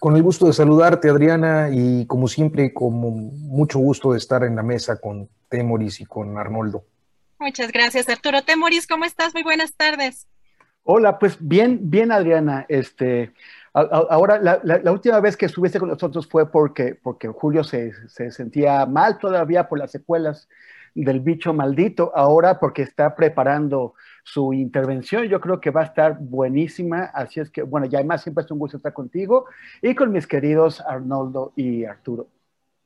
Con el gusto de saludarte, Adriana, y como siempre, con mucho gusto de estar en la mesa con Temoris y con Arnoldo. Muchas gracias, Arturo. Temoris, ¿cómo estás? Muy buenas tardes. Hola, pues bien, bien, Adriana. Este, ahora, la, última vez que estuviste con nosotros fue porque, porque Julio se, se sentía mal todavía por las secuelas del bicho maldito. Ahora, porque está preparando su intervención. Yo creo que va a estar buenísima. Así es que, bueno, ya además siempre es un gusto estar contigo y con mis queridos Arnoldo y Arturo.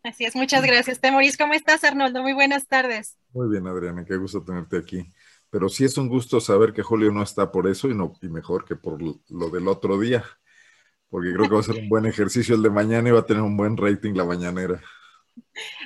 Así es, muchas gracias. Temoris, ¿cómo estás, Arnoldo? Muy buenas tardes. Muy bien, Adriana, qué gusto tenerte aquí. Pero sí es un gusto saber que Julio no está por eso y, no, y mejor que por lo del otro día, porque creo que va a ser un buen ejercicio el de mañana y va a tener un buen rating la mañanera.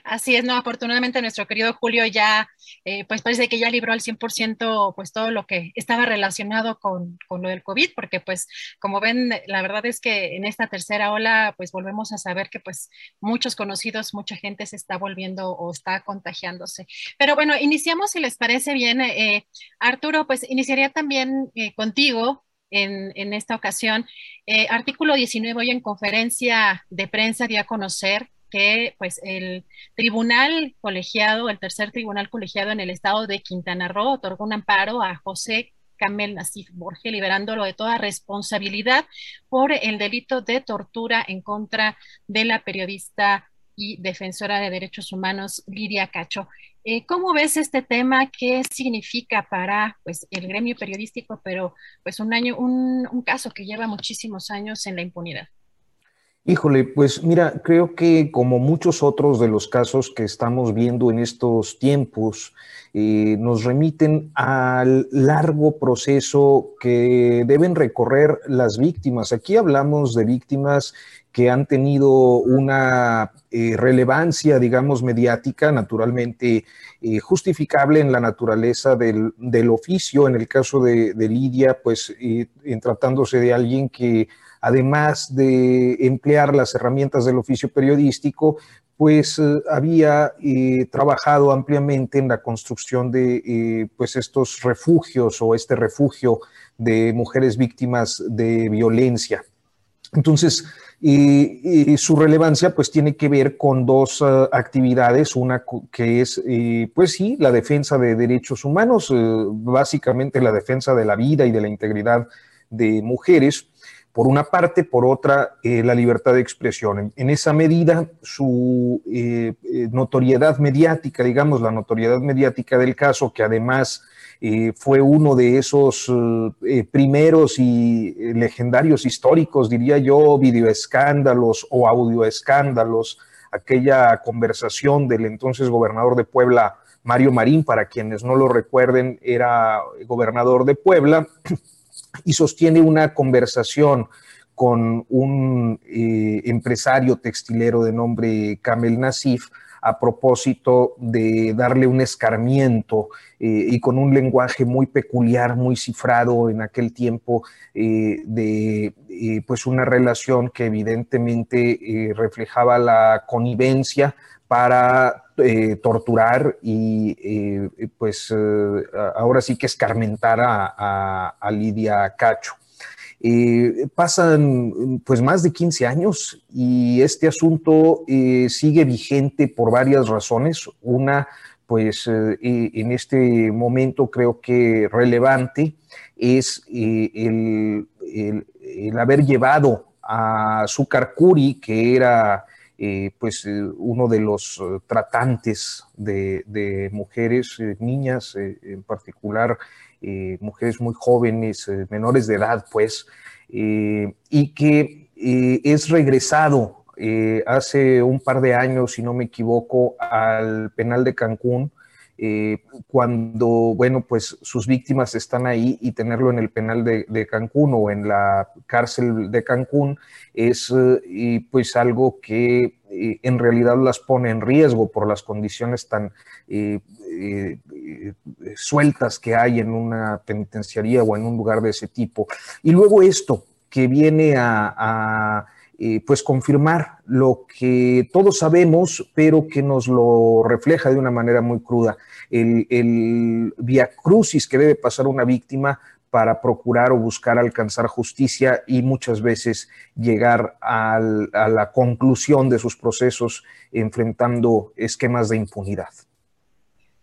Así es, no, afortunadamente nuestro querido Julio ya, eh, pues parece que ya libró al 100% pues todo lo que estaba relacionado con, con, lo del COVID, porque pues como ven, la verdad es que en esta tercera ola pues volvemos a saber que pues muchos conocidos, mucha gente se está volviendo o está contagiándose. Pero bueno, iniciamos si les parece bien. Eh, Arturo, pues iniciaría también eh, contigo en, en, esta ocasión. artículo 19 hoy en conferencia de prensa dio a conocer que pues el tribunal colegiado, el tercer tribunal colegiado en el estado de Quintana Roo otorgó un amparo a José Camel Nasif Borges, liberándolo de toda responsabilidad por el delito de tortura en contra de la periodista y defensora de derechos humanos Lidia Cacho. Eh, ¿Cómo ves este tema? ¿Qué significa para pues, el gremio periodístico, pero pues un año, un, un caso que lleva muchísimos años en la impunidad? Híjole, pues mira, creo que como muchos otros de los casos que estamos viendo en estos tiempos, eh, nos remiten al largo proceso que deben recorrer las víctimas. Aquí hablamos de víctimas que han tenido una eh, relevancia, digamos, mediática, naturalmente eh, justificable en la naturaleza del, oficio. En el caso de, Lidia, pues tratándose de alguien que además de emplear las herramientas del oficio periodístico, pues eh, había eh, trabajado ampliamente en la construcción de eh, pues estos refugios o este refugio de mujeres víctimas de violencia. Entonces, su relevancia pues tiene que ver con dos actividades, una que es pues sí, la defensa de derechos humanos, básicamente la defensa de la vida y de la integridad de mujeres, por una parte, por otra, eh, la libertad de expresión. En, esa medida, su eh, eh, notoriedad mediática, digamos, la notoriedad mediática del caso, que además fue uno de esos primeros y legendarios históricos, diría yo, videoescándalos o audioescándalos, aquella conversación del entonces gobernador de Puebla, Mario Marín, para quienes no lo recuerden, era gobernador de Puebla y sostiene una conversación con un eh, empresario textilero de nombre Kamel Nasif a propósito de darle un escarmiento eh, y con un lenguaje muy peculiar, muy cifrado en aquel tiempo eh, de pues una relación que evidentemente reflejaba la connivencia para eh, torturar y eh, pues ahora sí que escarmentar a, Lidia Cacho. Pasan pues más de 15 años y este asunto sigue vigente por varias razones. Una, pues en este momento creo que relevante es el, el, haber llevado a Zúcar Curi, que era eh, pues eh, uno de los eh, tratantes de, mujeres, niñas en particular, mujeres muy jóvenes, menores de edad, pues, y que es regresado hace un par de años, si no me equivoco, al penal de Cancún eh, cuando, bueno, pues sus víctimas están ahí y tenerlo en el penal de, Cancún o en la cárcel de Cancún es eh, pues algo que eh, en realidad las pone en riesgo por las condiciones tan sueltas que hay en una penitenciaría o en un lugar de ese tipo. Y luego esto que viene a eh, pues confirmar lo que todos sabemos, pero que nos lo refleja de una manera muy cruda. El, el via crucis que debe pasar una víctima para procurar o buscar alcanzar justicia y muchas veces llegar a la conclusión de sus procesos enfrentando esquemas de impunidad.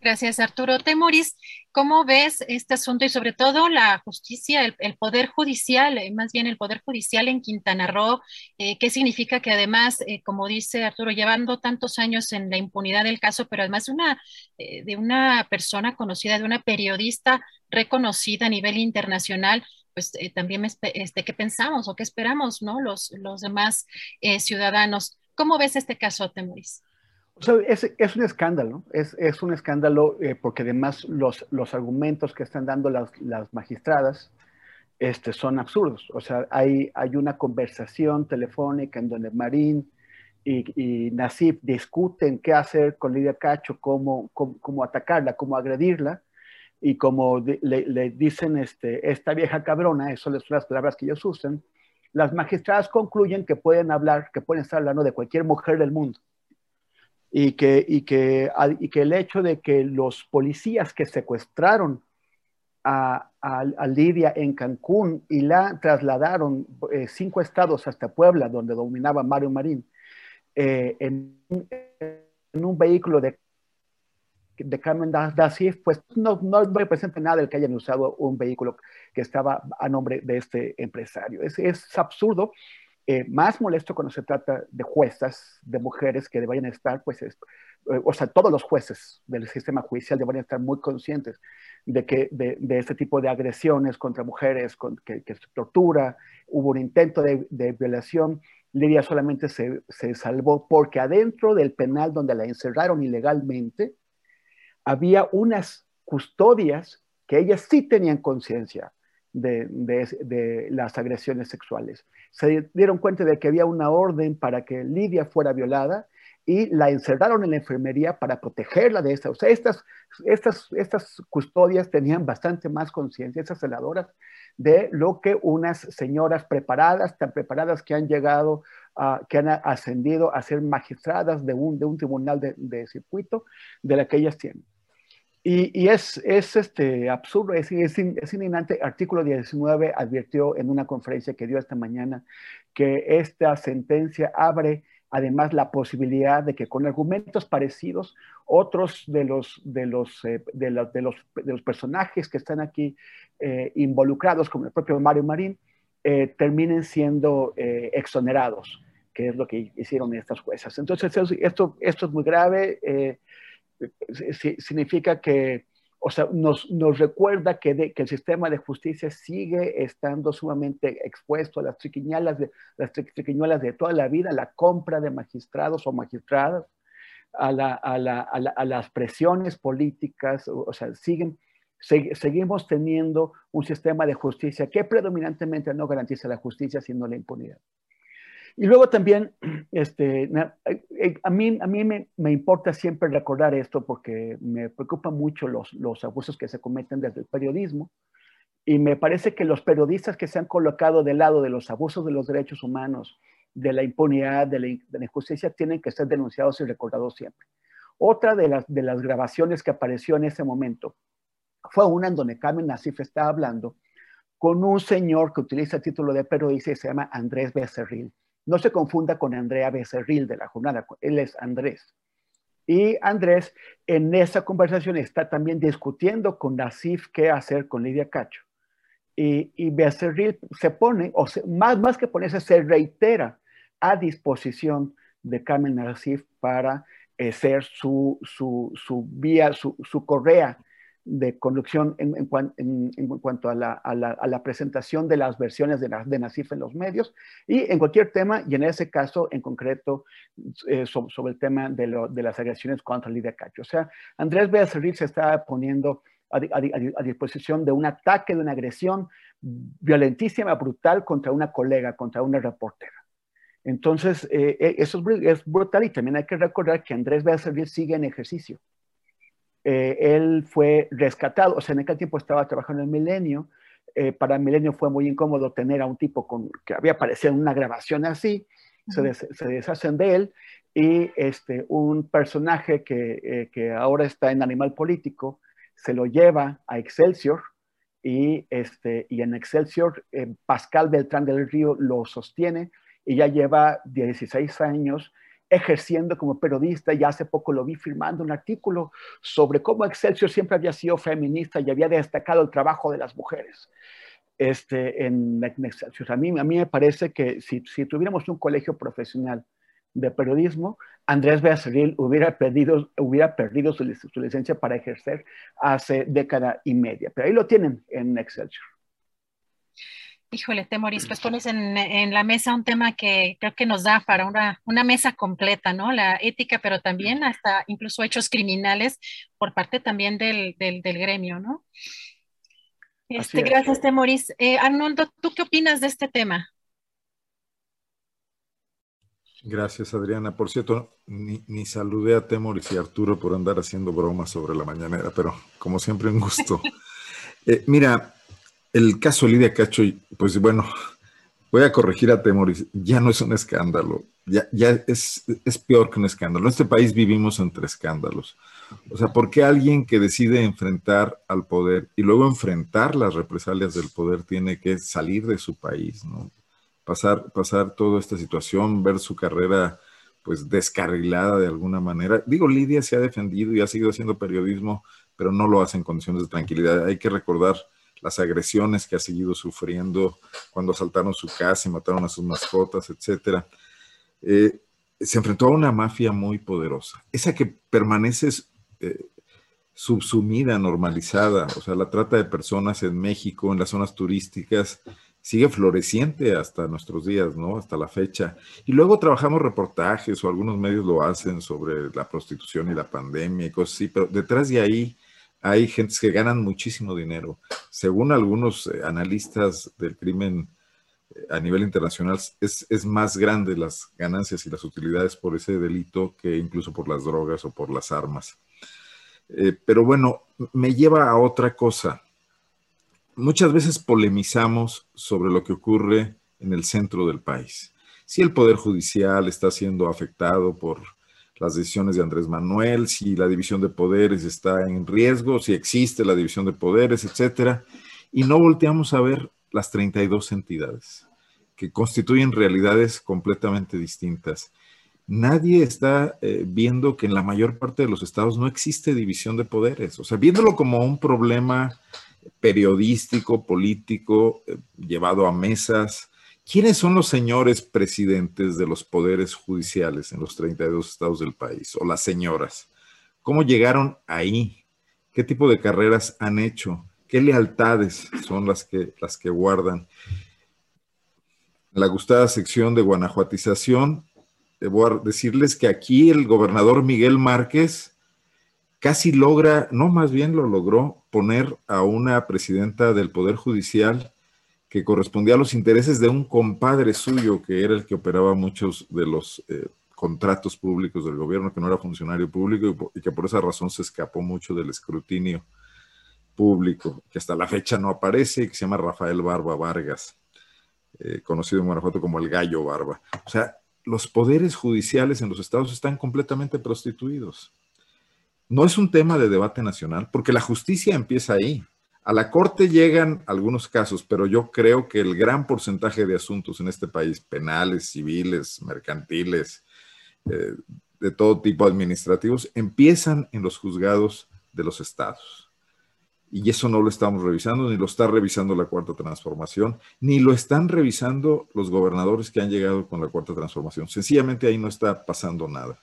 Gracias, Arturo. Temoris, ¿cómo ves este asunto y sobre todo la justicia, el, Poder Judicial, eh, más bien el Poder Judicial en Quintana Roo? Eh, ¿Qué significa que además, eh, como dice Arturo, llevando tantos años en la impunidad del caso, pero además de una, de una persona conocida, de una periodista reconocida a nivel internacional, pues también este, qué pensamos o qué esperamos, ¿no? Los, los demás ciudadanos. ¿Cómo ves este caso, Temoris? Es, un escándalo, es, es un escándalo eh, porque además los, los argumentos que están dando las, las magistradas este, son absurdos. O sea, hay, hay una conversación telefónica en donde Marín y, y Nasif discuten qué hacer con Lidia Cacho, cómo, cómo, atacarla, cómo agredirla, y como le, le, dicen este, esta vieja cabrona, eso son las palabras que ellos usan, las magistradas concluyen que pueden hablar, que pueden estar hablando de cualquier mujer del mundo y que, y que, y que el hecho de que los policías que secuestraron a, a, Lidia en Cancún y la trasladaron eh, cinco estados hasta Puebla, donde dominaba Mario Marín, eh, en, en, un vehículo de, de Carmen Dacif, pues no, no representa nada el que hayan usado un vehículo que estaba a nombre de este empresario. Es, es absurdo eh, más molesto cuando se trata de juezas, de mujeres que deberían estar, pues, eh, o sea, todos los jueces del sistema judicial deberían estar muy conscientes de que de, este tipo de agresiones contra mujeres, con, que, se tortura, hubo un intento de, violación. Lidia solamente se, se salvó porque adentro del penal donde la encerraron ilegalmente, había unas custodias que ellas sí tenían conciencia de, las agresiones sexuales. Se dieron cuenta de que había una orden para que Lidia fuera violada y la encerraron en la enfermería para protegerla de esta. O sea, estas, estas, estas custodias tenían bastante más conciencia, estas celadoras, de lo que unas señoras preparadas, tan preparadas que han llegado, a, que han ascendido a ser magistradas de un, de un tribunal de, de circuito, de la que ellas tienen. Y, es, es, este, absurdo, es, es, es indignante. Artículo 19 advirtió en una conferencia que dio esta mañana que esta sentencia abre además la posibilidad de que con argumentos parecidos otros de los, de los, eh, de, los, de, los, personajes que están aquí eh, involucrados, como el propio Mario Marín, eh, terminen siendo exonerados, que es lo que hicieron estas juezas. Entonces, esto, esto es muy grave significa que, o sea, nos, nos recuerda que, el sistema de justicia sigue estando sumamente expuesto a las triquiñuelas de, las triquiñuelas de toda la vida, la compra de magistrados o magistradas, a, la, a, la, a, las presiones políticas, o, sea, siguen, seguimos teniendo un sistema de justicia que predominantemente no garantiza la justicia, sino la impunidad. Y luego también, este, eh, eh, a mí, a mí me, me, importa siempre recordar esto porque me preocupan mucho los, los abusos que se cometen desde el periodismo. Y me parece que los periodistas que se han colocado del lado de los abusos de los derechos humanos de la impunidad, de la, injusticia, tienen que ser denunciados y recordados siempre. Otra de las, de las grabaciones que apareció en ese momento fue una en donde Carmen Nasif estaba hablando con un señor que utiliza el título de periodista y se llama Andrés Becerril. No se confunda con Andrea Becerril de la jornada, él es Andrés. Y Andrés en esa conversación está también discutiendo con Nasif qué hacer con Lidia Cacho. Y, y Becerril se pone, o más, más que ponerse, se reitera a disposición de Carmen Nasif para eh, ser su, su, su, vía, su, su correa de conducción en, en, cuanto a la, a, la, a la, presentación de las versiones de, de, Nasif en los medios y en cualquier tema, y en ese caso en concreto eh, sobre, el tema de, lo, de, las agresiones contra Lidia Cacho. O sea, Andrés Becerril se está poniendo a, a, disposición de un ataque, de una agresión violentísima, brutal contra una colega, contra una reportera. Entonces, eh, eh, eso es, brutal y también hay que recordar que Andrés Becerril sigue en ejercicio. Eh, él fue rescatado, o sea, en aquel tiempo estaba trabajando en Milenio. Eh, para Milenio fue muy incómodo tener a un tipo con, que había aparecido en una grabación así, se, deshacen de él y este, un personaje que, eh, que, ahora está en Animal Político se lo lleva a Excelsior y, este, y en Excelsior Pascal Beltrán del Río lo sostiene y ya lleva 16 años ejerciendo como periodista y hace poco lo vi firmando un artículo sobre cómo Excelsior siempre había sido feminista y había destacado el trabajo de las mujeres. Este, en, Excelsior. A mí, a mí me parece que si, si tuviéramos un colegio profesional de periodismo, Andrés Becerril hubiera perdido, hubiera perdido su, su, licencia para ejercer hace década y media. Pero ahí lo tienen en Excelsior. Híjole, Temoris, pues pones en, la mesa un tema que creo que nos da para una, una, mesa completa, ¿no? La ética, pero también hasta incluso hechos criminales por parte también del, del, gremio, ¿no? Este, gracias, Temoris. Eh, Arnoldo, ¿tú qué opinas de este tema? Gracias, Adriana. Por cierto, ni, ni, saludé a Temoris y Arturo por andar haciendo bromas sobre la mañanera, pero como siempre, un gusto. Eh, mira, el caso Lidia Cacho, pues bueno, voy a corregir a Temoris, ya no es un escándalo, ya, ya es, es, peor que un escándalo. En este país vivimos entre escándalos. O sea, ¿por qué alguien que decide enfrentar al poder y luego enfrentar las represalias del poder tiene que salir de su país, ¿no? Pasar, pasar toda esta situación, ver su carrera pues descarrilada de alguna manera. Digo, Lidia se ha defendido y ha seguido haciendo periodismo, pero no lo hace en condiciones de tranquilidad. Hay que recordar las agresiones que ha seguido sufriendo cuando asaltaron su casa y mataron a sus mascotas, etc. Eh, se enfrentó a una mafia muy poderosa, esa que permanece eh, subsumida, normalizada, o sea, la trata de personas en México, en las zonas turísticas, sigue floreciente hasta nuestros días, ¿no? Hasta la fecha. Y luego trabajamos reportajes o algunos medios lo hacen sobre la prostitución y la pandemia y cosas así, pero detrás de ahí hay gentes que ganan muchísimo dinero. Según algunos eh, analistas del crimen eh, a nivel internacional, es, es, más grande las ganancias y las utilidades por ese delito que incluso por las drogas o por las armas. Eh, pero bueno, me lleva a otra cosa. Muchas veces polemizamos sobre lo que ocurre en el centro del país. Si el Poder Judicial está siendo afectado por las decisiones de Andrés Manuel, si la división de poderes está en riesgo, si existe la división de poderes, etcétera, y no volteamos a ver las 32 entidades que constituyen realidades completamente distintas. Nadie está eh, viendo que en la mayor parte de los estados no existe división de poderes, o sea, viéndolo como un problema periodístico, político, eh, llevado a mesas, ¿Quiénes son los señores presidentes de los poderes judiciales en los 32 estados del país? O las señoras. ¿Cómo llegaron ahí? ¿Qué tipo de carreras han hecho? ¿Qué lealtades son las que, las que guardan? En la gustada sección de guanajuatización, debo decirles que aquí el gobernador Miguel Márquez casi logra, no más bien lo logró, poner a una presidenta del Poder Judicial que correspondía a los intereses de un compadre suyo, que era el que operaba muchos de los eh, contratos públicos del gobierno, que no era funcionario público y, que por esa razón se escapó mucho del escrutinio público, que hasta la fecha no aparece, que se llama Rafael Barba Vargas. eh, conocido en Guanajuato como el gallo barba. O sea, los poderes judiciales en los estados están completamente prostituidos. No es un tema de debate nacional, porque la justicia empieza ahí. A la Corte llegan algunos casos, pero yo creo que el gran porcentaje de asuntos en este país, penales, civiles, mercantiles, eh, de todo tipo administrativos, empiezan en los juzgados de los estados. Y eso no lo estamos revisando, ni lo está revisando la Cuarta Transformación, ni lo están revisando los gobernadores que han llegado con la Cuarta Transformación. Sencillamente ahí no está pasando nada.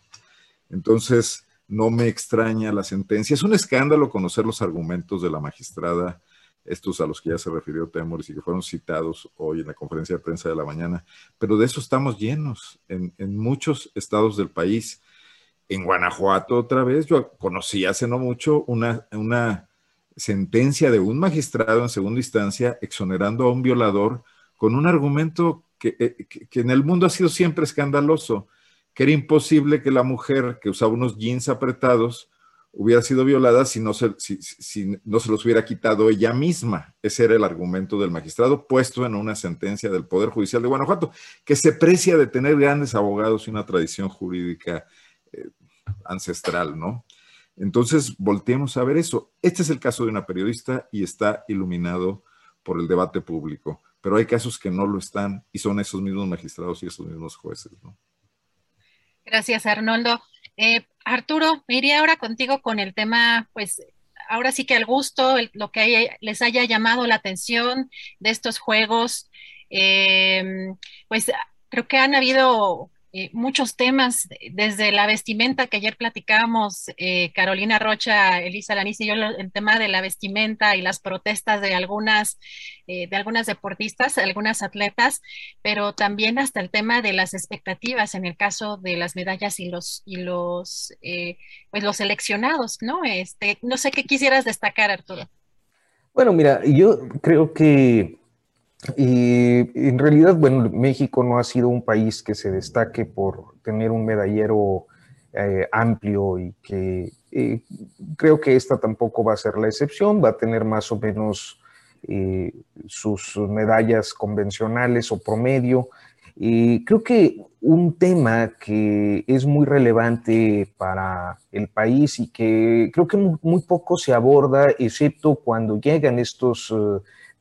Entonces, no me extraña la sentencia. Es un escándalo conocer los argumentos de la magistrada, estos a los que ya se refirió Temoris y que fueron citados hoy en la conferencia de prensa de la mañana, pero de eso estamos llenos en, muchos estados del país. En Guanajuato otra vez, yo conocí hace no mucho una, sentencia de un magistrado en segunda instancia exonerando a un violador con un argumento que, eh, que, en el mundo ha sido siempre escandaloso, que era imposible que la mujer que usaba unos jeans apretados hubiera sido violada si no, se, los hubiera quitado ella misma. Ese era el argumento del magistrado puesto en una sentencia del Poder Judicial de Guanajuato, que se precia de tener grandes abogados y una tradición jurídica eh, ancestral, ¿no? Entonces, volteemos a ver eso. Este es el caso de una periodista y está iluminado por el debate público, pero hay casos que no lo están y son esos mismos magistrados y esos mismos jueces. ¿no? Gracias, Arnoldo. Eh, Arturo, me iría ahora contigo con el tema, pues ahora sí que al gusto, lo que les haya llamado la atención de estos juegos. Eh, pues creo que han habido eh, muchos temas, desde la vestimenta que ayer platicábamos, eh, Carolina Rocha, Elisa Lanis y yo, el tema de la vestimenta y las protestas de algunas, eh, de algunas deportistas, algunas atletas, pero también hasta el tema de las expectativas en el caso de las medallas y los, y los, pues los seleccionados, ¿no? Este, no sé qué quisieras destacar, Arturo. Bueno, mira, yo creo que y en realidad, bueno, México no ha sido un país que se destaque por tener un medallero eh, amplio y que eh, creo que esta tampoco va a ser la excepción, va a tener más o menos eh, sus medallas convencionales o promedio. Y creo que un tema que es muy relevante para el país y que creo que muy, poco se aborda, excepto cuando llegan estos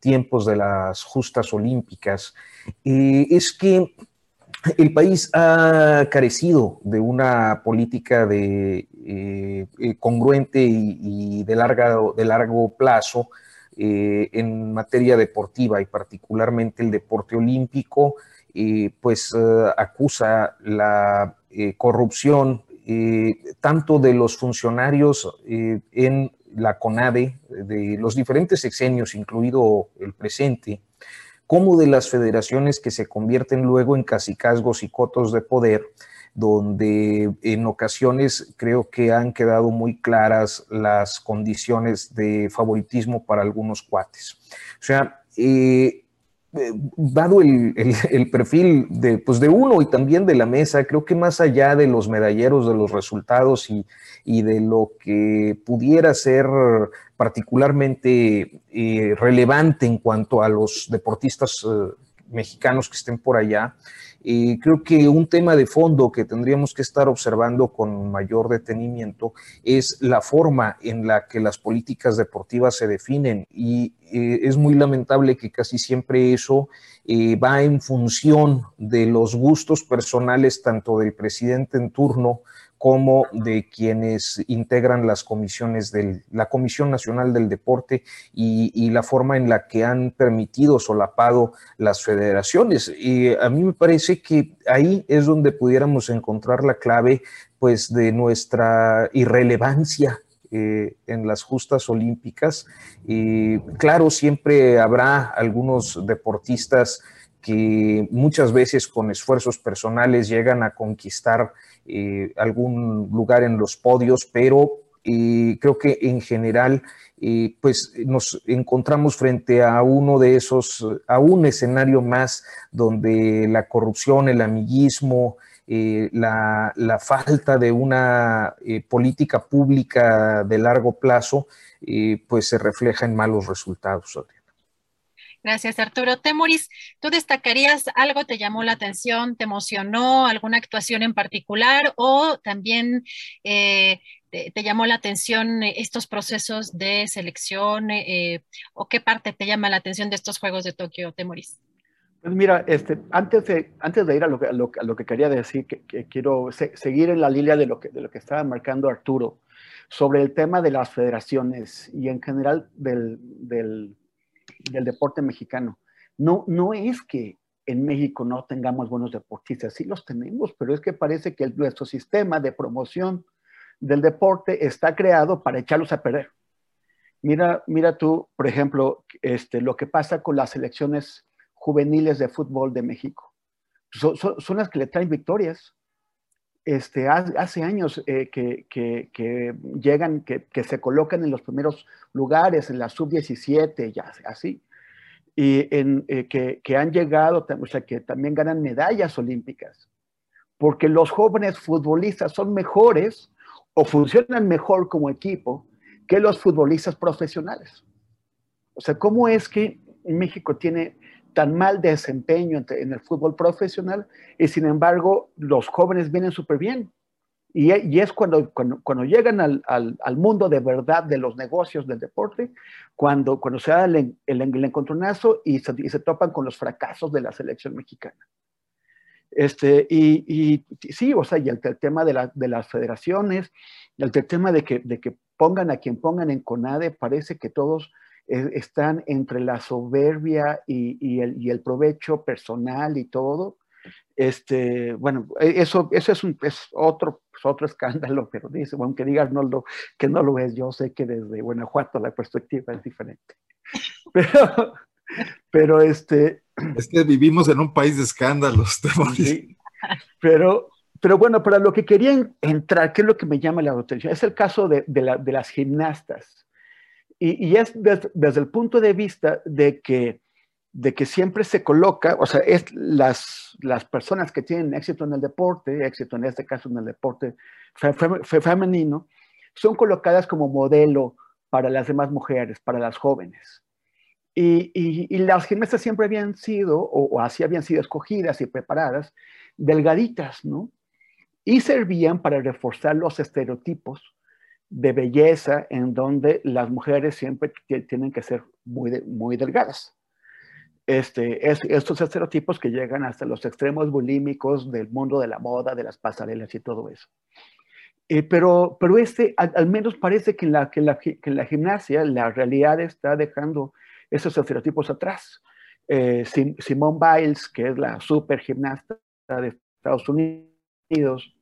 tiempos de las justas olímpicas, eh, es que el país ha carecido de una política de, eh, eh, congruente y, de, larga, de largo plazo en materia deportiva y particularmente el deporte olímpico, pues acusa la corrupción tanto de los funcionarios en la CONADE, de los diferentes sexenios, incluido el presente, como de las federaciones que se convierten luego en cacicazgos y cotos de poder, donde en ocasiones creo que han quedado muy claras las condiciones de favoritismo para algunos cuates. O sea, eh, eh, dado el, perfil de, pues de uno y también de la mesa, creo que más allá de los medalleros, de los resultados y, de lo que pudiera ser particularmente eh, relevante en cuanto a los deportistas eh, mexicanos que estén por allá, creo que un tema de fondo que tendríamos que estar observando con mayor detenimiento es la forma en la que las políticas deportivas se definen y eh, es muy lamentable que casi siempre eso eh, va en función de los gustos personales tanto del presidente en turno como de quienes integran las comisiones de la Comisión Nacional del Deporte y, la forma en la que han permitido solapado las federaciones. Y a mí me parece que ahí es donde pudiéramos encontrar la clave pues de nuestra irrelevancia eh, en las justas olímpicas. Y claro, siempre habrá algunos deportistas que muchas veces con esfuerzos personales llegan a conquistar eh, algún lugar en los podios, pero eh, creo que en general eh, pues nos encontramos frente a uno de esos, a un escenario más donde la corrupción, el amiguismo, la, la, falta de una política pública de largo plazo, pues se refleja en malos resultados. Gracias, Arturo. Temoris, ¿tú destacarías algo te llamó la atención, te emocionó, alguna actuación en particular o también eh, te, llamó la atención estos procesos de selección eh, o qué parte te llama la atención de estos Juegos de Tokio, Temoris? Pues mira, este, antes, de, antes de ir a lo, a lo, que quería decir, que, quiero seguir en la línea de lo, que, de lo que estaba marcando Arturo sobre el tema de las federaciones y en general del, del del deporte mexicano. No, no es que en México no tengamos buenos deportistas, sí los tenemos, pero es que parece que nuestro sistema de promoción del deporte está creado para echarlos a perder. Mira, mira tú, por ejemplo, este, lo que pasa con las selecciones juveniles de fútbol de México. Son, las que le traen victorias. Este, hace años eh, que, que, llegan, que, que, se colocan en los primeros lugares, en la sub-17, ya así, y en, eh, que, han llegado, o sea, que también ganan medallas olímpicas, porque los jóvenes futbolistas son mejores o funcionan mejor como equipo que los futbolistas profesionales. O sea, ¿cómo es que México tiene tan mal desempeño en el fútbol profesional y sin embargo los jóvenes vienen súper bien. Y, es cuando, cuando, llegan al, mundo de verdad de los negocios del deporte, cuando, cuando se da el, el, encontronazo y se, topan con los fracasos de la selección mexicana. Este, y, y sí, o sea, y el, tema de, la, de, las federaciones, el, tema de que pongan a quien pongan en CONADE, parece que todos están entre la soberbia y, el, y, el, provecho personal y todo. Este, bueno, e, eso, eso es, un, es otro, pues, otro escándalo, pero dice, bueno, que digas no lo, que no lo es, yo sé que desde Guanajuato la perspectiva es diferente. Pero, pero este... Es que vivimos en un país de escándalos. Sí, pero, pero bueno, para lo que querían entrar, ¿qué es lo que me llama la atención? Es el caso de, de, la, de las gimnastas. Y, es desde el punto de vista de que, de que siempre se coloca, o sea, es las, las personas que tienen éxito en el deporte, éxito en este caso en el deporte femenino, son colocadas como modelo para las demás mujeres, para las jóvenes. Y, y, las gimnastas siempre habían sido, o, o, así habían sido escogidas y preparadas, delgaditas, ¿no? Y servían para reforzar los estereotipos de belleza en donde las mujeres siempre tienen que ser muy, muy delgadas. Este, es, estos estereotipos que llegan hasta los extremos bulímicos del mundo de la moda, de las pasarelas y todo eso. Eh, pero, pero este, al, menos parece que en, la, que, la, que en la gimnasia la realidad está dejando esos estereotipos atrás. Eh, Simone Biles, que es la super gimnasta de Estados Unidos,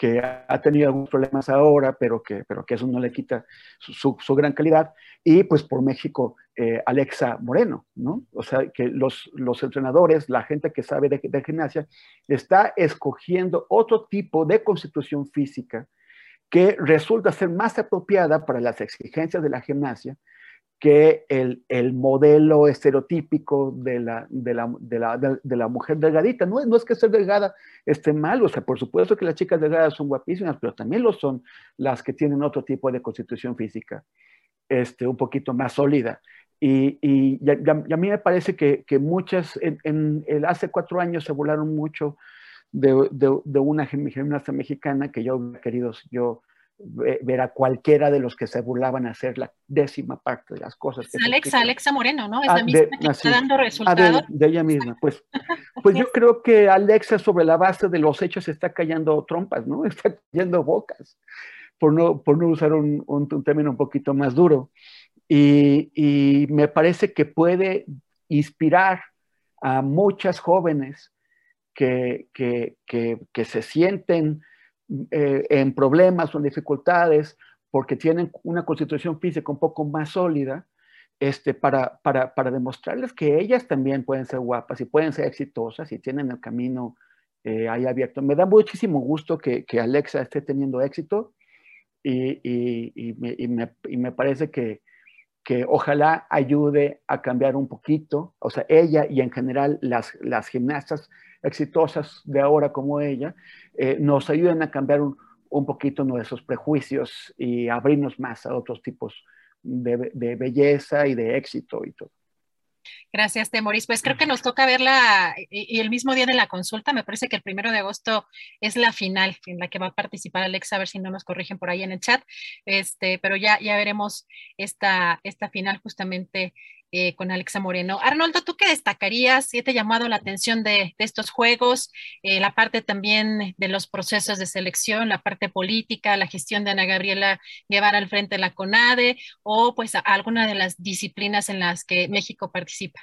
que ha tenido algunos problemas ahora, pero que, pero que eso no le quita su, gran calidad. Y pues por México, eh, Alexa Moreno, ¿no? O sea, que los, los entrenadores, la gente que sabe de, de, gimnasia, está escogiendo otro tipo de constitución física que resulta ser más apropiada para las exigencias de la gimnasia que el, el, modelo estereotípico de la, de la, de la, de la mujer delgadita. No, no, es que ser delgada esté mal, o sea, por supuesto que las chicas delgadas son guapísimas, pero también lo son las que tienen otro tipo de constitución física, este, un poquito más sólida. Y, y, a, mí me parece que, que muchas, en, hace cuatro años se volaron mucho de, de, una gimnasta mexicana que yo hubiera querido yo ver a cualquiera de los que se burlaban hacer la décima parte de las cosas. Que Alexa, Alexa Moreno, ¿no? Es la ah, misma que está dando resultados. Ah, de, ella misma, pues. Pues yo creo que Alexa sobre la base de los hechos está callando trompas, ¿no? Está cayendo bocas, por no, por no usar un, un, término un poquito más duro. Y, y me parece que puede inspirar a muchas jóvenes que, que, que, que se sienten eh, en problemas o en dificultades porque tienen una constitución física un poco más sólida, este, para, para, para, demostrarles que ellas también pueden ser guapas y pueden ser exitosas y tienen el camino eh, ahí abierto. Me da muchísimo gusto que, que Alexa esté teniendo éxito y, y, me, y, me, parece que, que ojalá ayude a cambiar un poquito, o sea, ella y en general las, las gimnastas exitosas de ahora como ella, eh, nos ayuden a cambiar un, un, poquito nuestros prejuicios y abrirnos más a otros tipos de, de, belleza y de éxito y todo. Gracias, Temoris. Pues creo que nos toca verla y, el mismo día de la consulta, me parece que el primero de agosto es la final en la que va a participar Alexa, a ver si no nos corrigen por ahí en el chat. Este, pero ya, ya veremos esta, esta final justamente eh, con Alexa Moreno. Arnoldo, ¿tú qué destacarías? ¿Qué te ha llamado la atención de, estos juegos? Eh, la parte también de los procesos de selección, la parte política, la gestión de Ana Gabriela Guevara al frente de la CONADE o pues alguna de las disciplinas en las que México participa.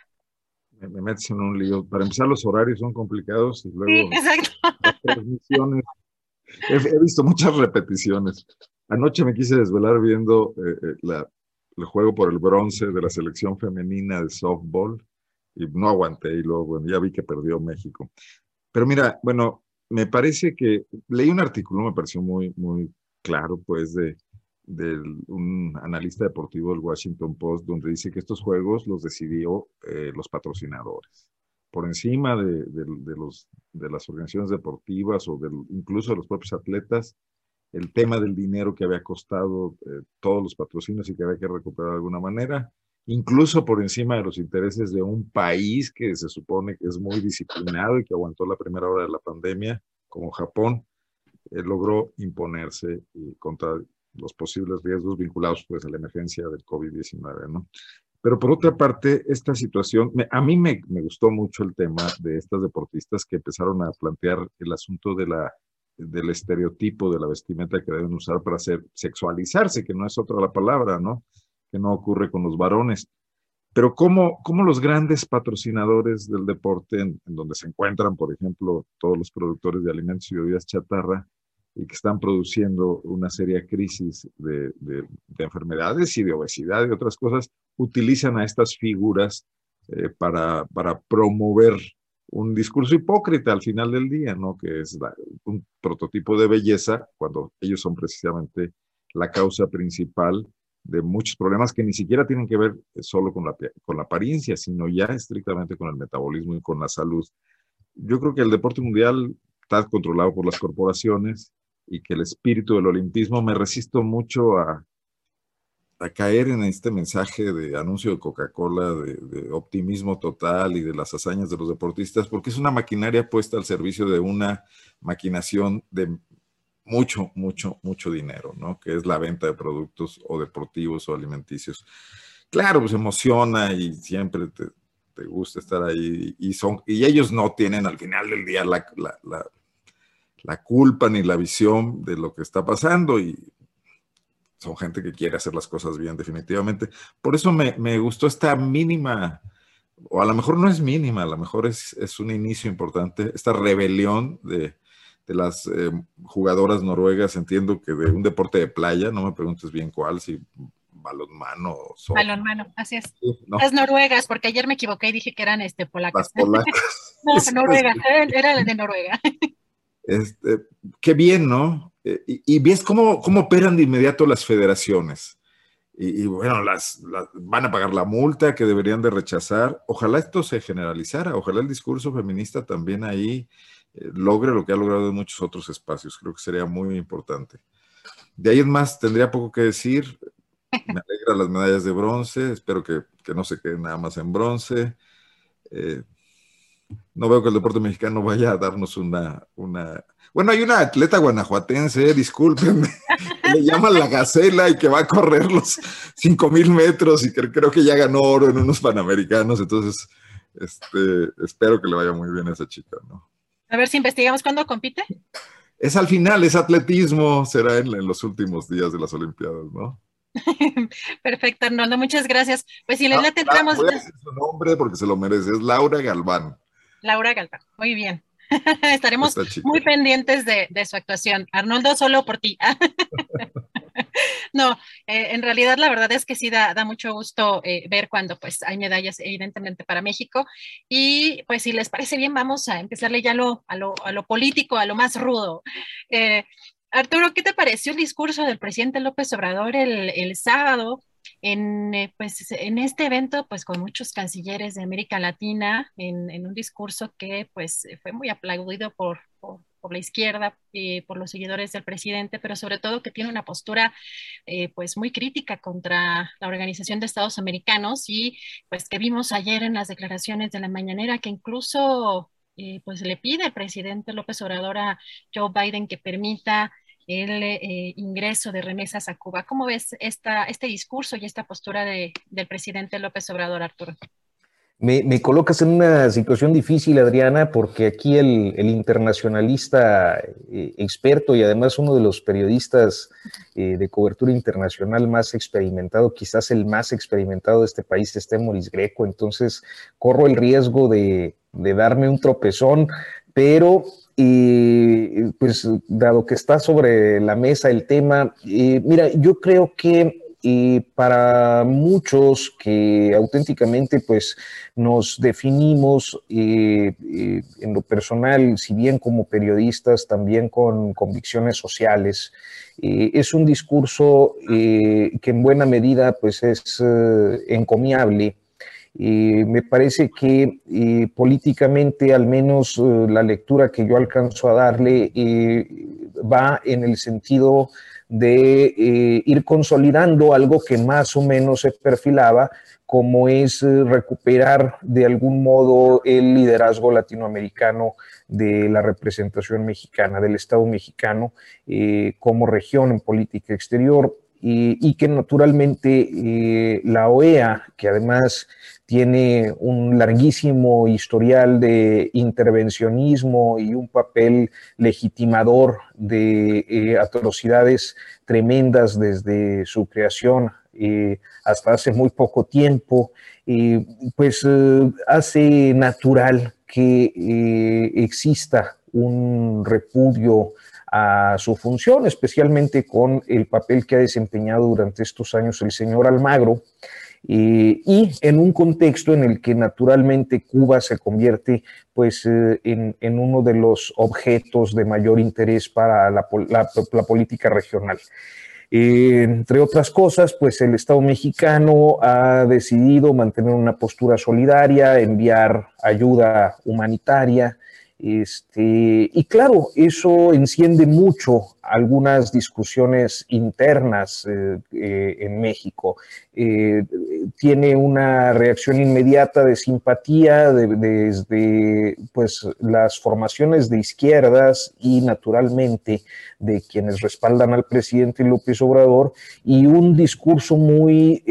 Me, metes en un lío. Para empezar, los horarios son complicados y luego las transmisiones. He, visto muchas repeticiones. Anoche me quise desvelar viendo eh, la, el juego por el bronce de la selección femenina de softball y no aguanté y luego bueno, ya vi que perdió México. Pero mira, bueno, me parece que leí un artículo, me pareció muy, muy claro, pues, de, de un analista deportivo del Washington Post, donde dice que estos juegos los decidió eh, los patrocinadores. Por encima de, de, los, de las organizaciones deportivas o incluso de los propios atletas, el tema del dinero que había costado eh, todos los patrocinios y que había que recuperar de alguna manera, incluso por encima de los intereses de un país que se supone que es muy disciplinado y que aguantó la primera hora de la pandemia, como Japón, eh, logró imponerse contra los posibles riesgos vinculados pues, a la emergencia del COVID-19, ¿no? Pero por otra parte, esta situación, a mí me, me, gustó mucho el tema de estas deportistas que empezaron a plantear el asunto de la del estereotipo de la vestimenta que deben usar para hacer sexualizarse, que no es otra la palabra, ¿no? Que no ocurre con los varones. Pero cómo, cómo los grandes patrocinadores del deporte, en, donde se encuentran, por ejemplo, todos los productores de alimentos y bebidas chatarra, y que están produciendo una seria crisis de, de, enfermedades y de obesidad y otras cosas, utilizan a estas figuras eh, para, para promover un discurso hipócrita al final del día, ¿no? Que es un prototipo de belleza cuando ellos son precisamente la causa principal de muchos problemas que ni siquiera tienen que ver solo con la, con la apariencia, sino ya estrictamente con el metabolismo y con la salud. Yo creo que el deporte mundial está controlado por las corporaciones y que el espíritu del olimpismo me resisto mucho a, a caer en este mensaje de anuncio de Coca-Cola, de, optimismo total y de las hazañas de los deportistas, porque es una maquinaria puesta al servicio de una maquinación de mucho, mucho, mucho dinero, ¿no? Que es la venta de productos o deportivos o alimenticios. Claro, pues emociona y siempre te, gusta estar ahí y, son, y ellos no tienen al final del día la, la, la culpa ni la visión de lo que está pasando y son gente que quiere hacer las cosas bien, definitivamente. Por eso me, me gustó esta mínima, o a lo mejor no es mínima, a lo mejor es, es un inicio importante, esta rebelión de, de las eh, jugadoras noruegas, entiendo que de un deporte de playa, no me preguntes bien cuál, si balonmano o Balonmano, así es. Las noruegas, porque ayer me equivoqué y dije que eran este, polacas. Las polacas. no, noruegas, era de Noruega. Este, qué bien, ¿no? Y, ves cómo, cómo operan de inmediato las federaciones. Y, bueno, las, van a pagar la multa que deberían de rechazar. Ojalá esto se generalizara, ojalá el discurso feminista también ahí eh, logre lo que ha logrado en muchos otros espacios. Creo que sería muy importante. De ahí en más, tendría poco que decir. Me alegra las medallas de bronce, espero que, que no se queden nada más en bronce. Eh, no veo que el deporte mexicano vaya a darnos una, una... Bueno, hay una atleta guanajuatense, discúlpenme, le llaman la Gacela y que va a correr los 5 mil metros y que creo que ya ganó oro en unos panamericanos, entonces este, espero que le vaya muy bien a esa chica, ¿no? A ver si investigamos cuándo compite. Es al final, es atletismo, será en, los últimos días de las Olimpiadas, ¿no? Perfecto, Arnoldo, muchas gracias. Pues si le ah, tendremos... Voy a su nombre porque se lo merece, es Laura Galván. Laura Galván, muy bien. Estaremos muy pendientes de, su actuación. Arnoldo, solo por ti. no, eh, en realidad la verdad es que sí da, mucho gusto eh, ver cuando pues hay medallas evidentemente para México. Y pues si les parece bien, vamos a empezarle ya lo, a, lo, a lo político, a lo más rudo. Eh, Arturo, ¿qué te pareció el discurso del presidente López Obrador el, el sábado? En, eh, pues, en este evento, pues con muchos cancilleres de América Latina, en, un discurso que pues fue muy aplaudido por, por la izquierda, eh, por los seguidores del presidente, pero sobre todo que tiene una postura eh, pues muy crítica contra la Organización de Estados Americanos y pues que vimos ayer en las declaraciones de la mañanera que incluso eh, pues le pide al presidente López Obrador a Joe Biden que permita el ingreso de remesas a Cuba. ¿Cómo ves esta, este discurso y esta postura de, del presidente López Obrador, Arturo? Me, colocas en una situación difícil, Adriana, porque aquí el, internacionalista eh, experto y además uno de los periodistas eh, de cobertura internacional más experimentado, quizás el más experimentado de este país, es Moris Greco. Entonces, corro el riesgo de, darme un tropezón, pero eh, pues dado que está sobre la mesa el tema, mira, yo creo que y para muchos que auténticamente pues nos definimos eh, eh, en lo personal, si bien como periodistas, también con convicciones sociales, eh, es un discurso que en buena medida pues es encomiable. Me parece que políticamente, al menos la lectura que yo alcanzo a darle, va en el sentido de eh, ir consolidando algo que más o menos se perfilaba, como es eh, recuperar de algún modo el liderazgo latinoamericano de la representación mexicana, del Estado mexicano eh, como región en política exterior y, que naturalmente la OEA, que además tiene un larguísimo historial de intervencionismo y un papel legitimador de eh, atrocidades tremendas desde su creación eh, hasta hace muy poco tiempo, eh, pues hace natural que exista un repudio a su función, especialmente con el papel que ha desempeñado durante estos años el señor Almagro, y en un contexto en el que naturalmente Cuba se convierte pues, eh, en, uno de los objetos de mayor interés para la, política regional. Eh, entre otras cosas, pues el Estado mexicano ha decidido mantener una postura solidaria, enviar ayuda humanitaria, este, y claro, eso enciende mucho algunas discusiones internas eh, eh, en México. Eh, tiene una reacción inmediata de simpatía desde pues, las formaciones de izquierdas y naturalmente de quienes respaldan al presidente López Obrador y un discurso muy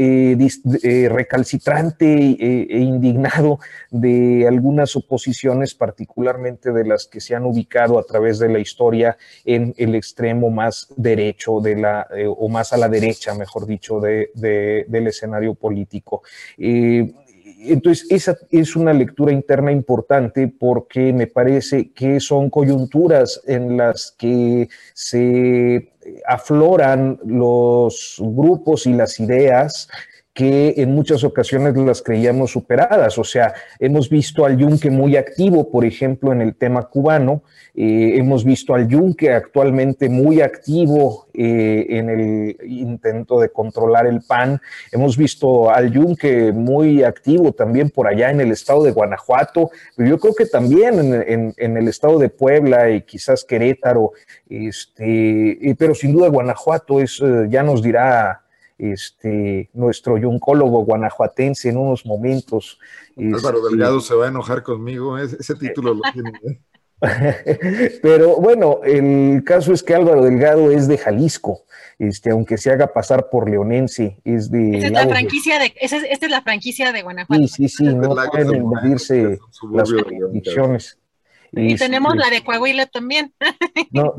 recalcitrante e indignado de algunas oposiciones, particularmente de las que se han ubicado a través de la historia en el extremo más derecho de la, eh, o más a la derecha, mejor dicho, de, del escenario político. entonces, esa es una lectura interna importante porque me parece que son coyunturas en las que se afloran los grupos y las ideas que en muchas ocasiones las creíamos superadas. O sea, hemos visto al Yunque muy activo, por ejemplo, en el tema cubano, eh, hemos visto al Yunque actualmente muy activo eh, en el intento de controlar el PAN, hemos visto al Yunque muy activo también por allá en el estado de Guanajuato, pero yo creo que también en, el estado de Puebla y quizás Querétaro, este, pero sin duda Guanajuato es, eh, ya nos dirá este, nuestro yuncólogo guanajuatense en unos momentos. Álvaro este, Delgado se va a enojar conmigo, ese, título lo tiene. ¿eh? Pero bueno, el caso es que Álvaro Delgado es de Jalisco, este, aunque se haga pasar por leonense, es de... Esta es la franquicia de, esta es la franquicia de Guanajuato. Sí, sí, sí, no pueden invadirse las jurisdicciones. Y tenemos la de Coahuila también. No,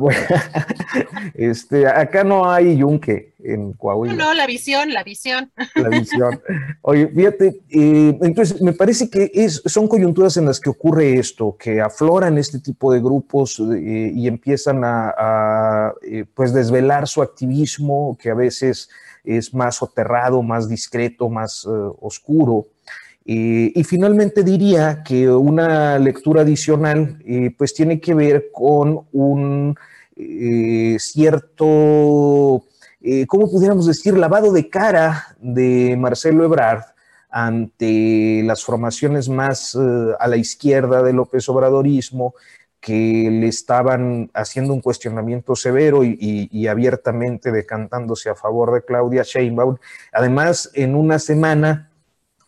este, acá no hay yunque en Coahuila. No, la visión, la visión. La visión. Oye, fíjate, eh, entonces me parece que es, son coyunturas en las que ocurre esto, que afloran este tipo de grupos eh, y empiezan a, eh, pues desvelar su activismo, que a veces es más soterrado, más discreto, más oscuro. Eh, y finalmente diría que una lectura adicional eh, pues tiene que ver con un eh, cierto, ¿cómo pudiéramos decir?, lavado de cara de Marcelo Ebrard ante las formaciones más a la izquierda del López Obradorismo, que le estaban haciendo un cuestionamiento severo y, abiertamente decantándose a favor de Claudia Sheinbaum. Además, en una semana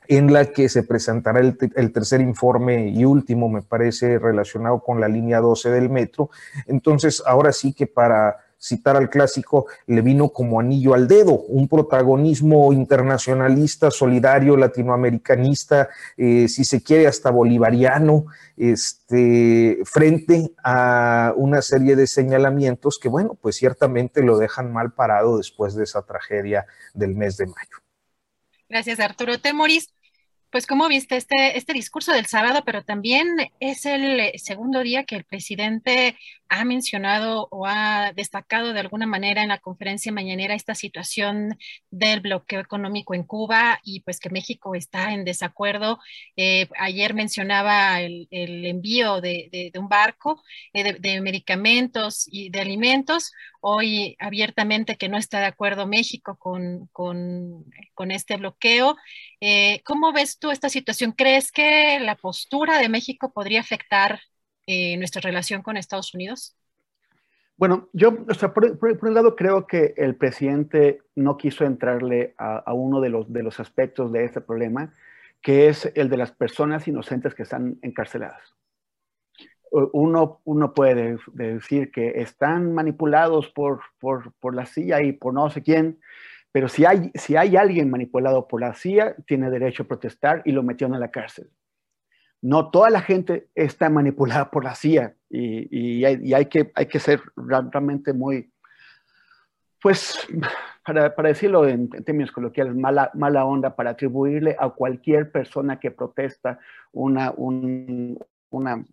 en la que se presentará el, tercer informe y último, me parece, relacionado con la línea 12 del metro. Entonces, ahora sí que para citar al clásico, le vino como anillo al dedo, un protagonismo internacionalista, solidario, latinoamericanista, eh, si se quiere hasta bolivariano, este, frente a una serie de señalamientos que, bueno, pues ciertamente lo dejan mal parado después de esa tragedia del mes de mayo. Gracias, Arturo Temoris. Pues como viste este, este discurso del sábado, pero también es el segundo día que el presidente ha mencionado o ha destacado de alguna manera en la conferencia mañanera esta situación del bloqueo económico en Cuba y pues que México está en desacuerdo. Eh, ayer mencionaba el, envío de, un barco eh, de, medicamentos y de alimentos. Hoy abiertamente que no está de acuerdo México con, con, este bloqueo. Eh, ¿Cómo ves tú esta situación? ¿Crees que la postura de México podría afectar eh, nuestra relación con Estados Unidos? Bueno, yo, por, un lado, creo que el presidente no quiso entrarle a, uno de los, de los aspectos de este problema, que es el de las personas inocentes que están encarceladas. Uno, uno puede decir que están manipulados por, por, por, la CIA y por no sé quién, pero si hay, si hay alguien manipulado por la CIA, tiene derecho a protestar y lo metieron a la cárcel. No toda la gente está manipulada por la CIA y, hay, que, hay que ser realmente muy, pues, para, decirlo en, términos coloquiales, mala, mala onda para atribuirle a cualquier persona que protesta una, una,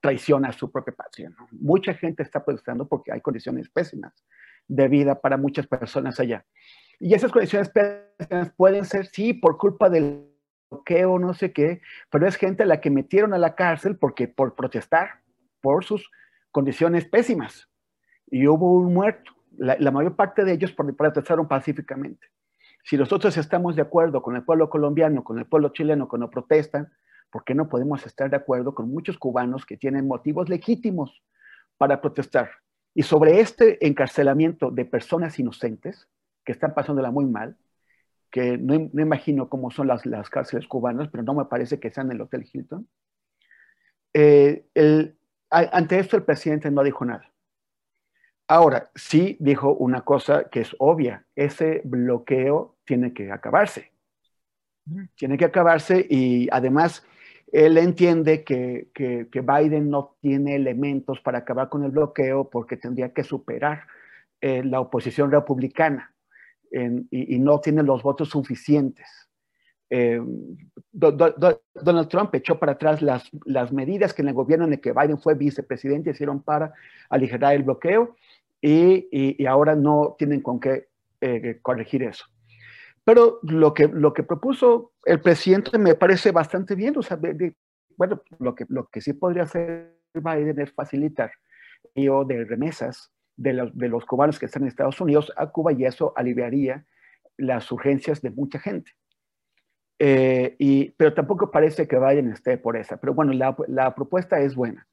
traición a su propia patria. Mucha gente está protestando porque hay condiciones pésimas de vida para muchas personas allá. Y esas condiciones pésimas pueden ser, sí, por culpa del o no sé qué, pero es gente a la que metieron a la cárcel porque por protestar por sus condiciones pésimas. Y hubo un muerto. La, mayor parte de ellos protestaron pacíficamente. Si nosotros estamos de acuerdo con el pueblo colombiano, con el pueblo chileno, cuando protestan, ¿por qué no podemos estar de acuerdo con muchos cubanos que tienen motivos legítimos para protestar? Y sobre este encarcelamiento de personas inocentes que están pasándola muy mal, que no, imagino cómo son las, las, cárceles cubanas, pero no me parece que sean el Hotel Hilton. Eh, ante esto el presidente no dijo nada. Ahora, sí dijo una cosa que es obvia, ese bloqueo tiene que acabarse. Tiene que acabarse y además él entiende que, que, Biden no tiene elementos para acabar con el bloqueo porque tendría que superar eh, la oposición republicana y, no tiene los votos suficientes. Eh, Donald Trump echó para atrás las, las, medidas que en el gobierno en el que Biden fue vicepresidente hicieron para aligerar el bloqueo y, ahora no tienen con qué eh, corregir eso. Pero lo que, lo que propuso el presidente me parece bastante bien. O sea, bueno, lo que, lo que sí podría hacer Biden es facilitar el de remesas de los, de los cubanos que están en Estados Unidos a Cuba y eso aliviaría las urgencias de mucha gente. Eh, y, pero tampoco parece que Biden esté por esa. Pero bueno, la, la, propuesta es buena.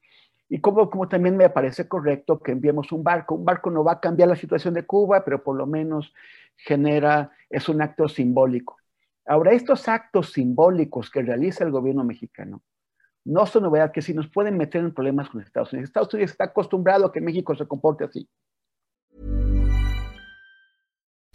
Y como, como también me parece correcto que enviemos un barco. Un barco no va a cambiar la situación de Cuba, pero por lo menos genera, es un acto simbólico. Ahora, estos actos simbólicos que realiza el gobierno mexicano no son novedad que si nos pueden meter en problemas con Estados Unidos. Estados Unidos está acostumbrado a que México se comporte así.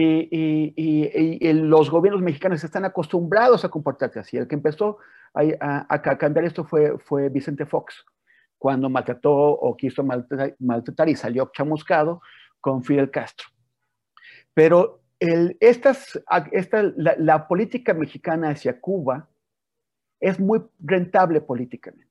Y, los gobiernos mexicanos están acostumbrados a comportarse así. El que empezó a, a, cambiar esto fue, Vicente Fox, cuando maltrató o quiso maltratar, y salió chamuscado con Fidel Castro. Pero esta, la, política mexicana hacia Cuba es muy rentable políticamente.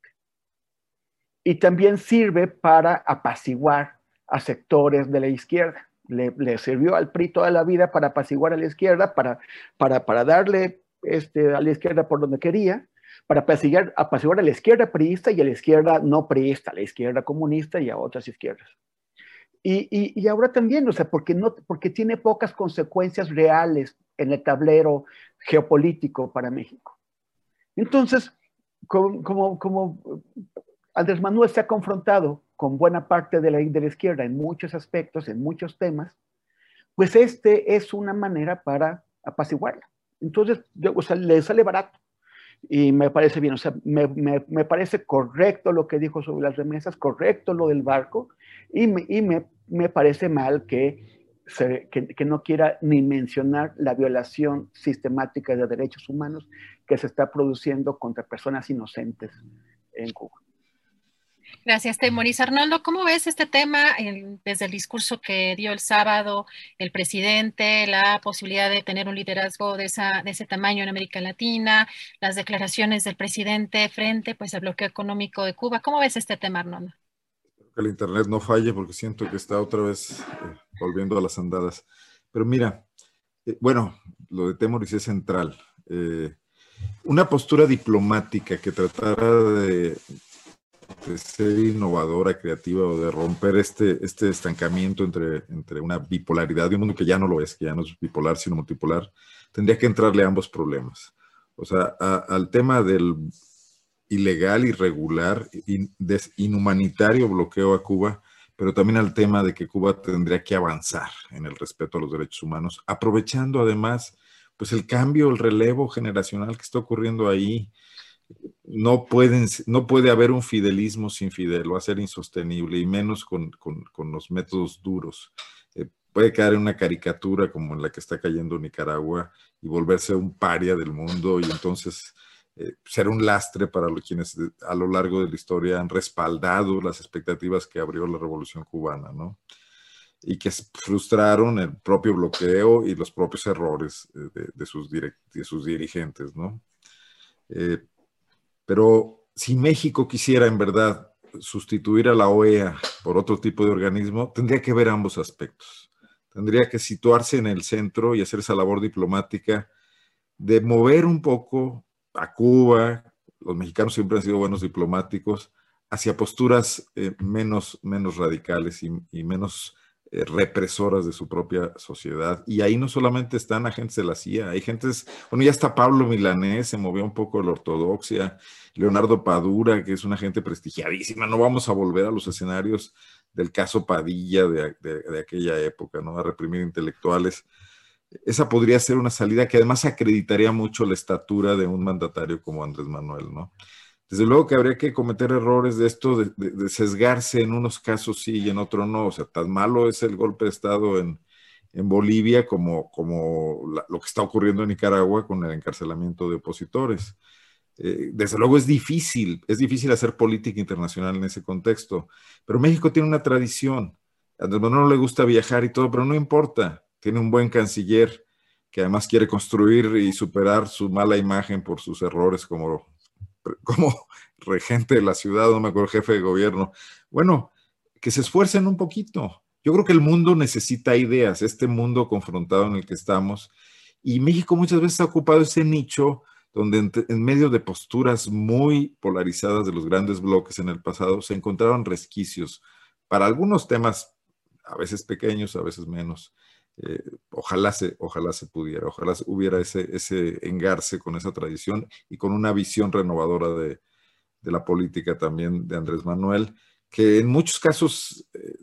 Y también sirve para apaciguar a sectores de la izquierda le, sirvió al PRI toda la vida para apaciguar a la izquierda, para, para, para darle este, a la izquierda por donde quería, para apaciguar, apaciguar a la izquierda priista y a la izquierda no priista, a la izquierda comunista y a otras izquierdas. Y, y, ahora también, o sea, porque, no, porque tiene pocas consecuencias reales en el tablero geopolítico para México. Entonces, como, como Andrés Manuel se ha confrontado con buena parte de la, de la izquierda en muchos aspectos, en muchos temas, pues este es una manera para apaciguarla. Entonces, o sea, le sale barato y me parece bien, o sea, me, me, me, parece correcto lo que dijo sobre las remesas, correcto lo del barco, y me, y me, parece mal que, se, que, que, no quiera ni mencionar la violación sistemática de derechos humanos que se está produciendo contra personas inocentes en Cuba. Gracias, Temoris. Arnoldo, ¿cómo ves este tema el, desde el discurso que dio el sábado el presidente, la posibilidad de tener un liderazgo de, esa, de ese tamaño en América Latina, las declaraciones del presidente frente pues, al bloqueo económico de Cuba? ¿Cómo ves este tema, Arnoldo? Que el Internet no falle porque siento que está otra vez eh, volviendo a las andadas. Pero mira, eh, bueno, lo de Temoris es central. Eh, una postura diplomática que tratara de de ser innovadora, creativa o de romper este, este estancamiento entre, entre una bipolaridad y un mundo que ya no lo es, que ya no es bipolar, sino multipolar, tendría que entrarle a ambos problemas. O sea, a, al tema del ilegal, irregular, in, inhumanitario bloqueo a Cuba, pero también al tema de que Cuba tendría que avanzar en el respeto a los derechos humanos, aprovechando además pues el cambio, el relevo generacional que está ocurriendo ahí, no, pueden, no puede haber un fidelismo sin Fidel, va a ser insostenible y menos con, con, los métodos duros. Eh, puede caer en una caricatura como en la que está cayendo Nicaragua y volverse un paria del mundo y entonces eh, ser un lastre para los, quienes a lo largo de la historia han respaldado las expectativas que abrió la revolución cubana, ¿no? Y que frustraron el propio bloqueo y los propios errores eh, de, sus, de sus dirigentes, ¿no? Pero si México quisiera en verdad sustituir a la OEA por otro tipo de organismo, tendría que ver ambos aspectos. Tendría que situarse en el centro y hacer esa labor diplomática de mover un poco a Cuba, los mexicanos siempre han sido buenos diplomáticos, hacia posturas eh, menos, menos radicales y, y menos eh, represoras de su propia sociedad. Y ahí no solamente están agentes de la CIA, hay gentes, bueno, ya está Pablo Milanés, se movió un poco de la ortodoxia, Leonardo Padura, que es una gente prestigiadísima, no vamos a volver a los escenarios del caso Padilla de, de, de aquella época, ¿no? A reprimir intelectuales. Esa podría ser una salida que además acreditaría mucho la estatura de un mandatario como Andrés Manuel, ¿no? Desde luego que habría que cometer errores de esto, de, de, sesgarse en unos casos sí y en otros no. O sea, tan malo es el golpe de Estado en, en Bolivia como, como lo que está ocurriendo en Nicaragua con el encarcelamiento de opositores. Eh, desde luego es difícil, es difícil hacer política internacional en ese contexto, pero México tiene una tradición. A Andrés Manuel no le gusta viajar y todo, pero no importa. Tiene un buen canciller que además quiere construir y superar su mala imagen por sus errores como como regente de la ciudad, no me acuerdo, jefe de gobierno. Bueno, que se esfuercen un poquito. Yo creo que el mundo necesita ideas, este mundo confrontado en el que estamos. Y México muchas veces ha ocupado ese nicho donde en, en, medio de posturas muy polarizadas de los grandes bloques en el pasado se encontraron resquicios para algunos temas, a veces pequeños, a veces menos, eh, ojalá, se, ojalá se pudiera, ojalá hubiera ese, ese engarce con esa tradición y con una visión renovadora de, la política también de Andrés Manuel, que en muchos casos eh,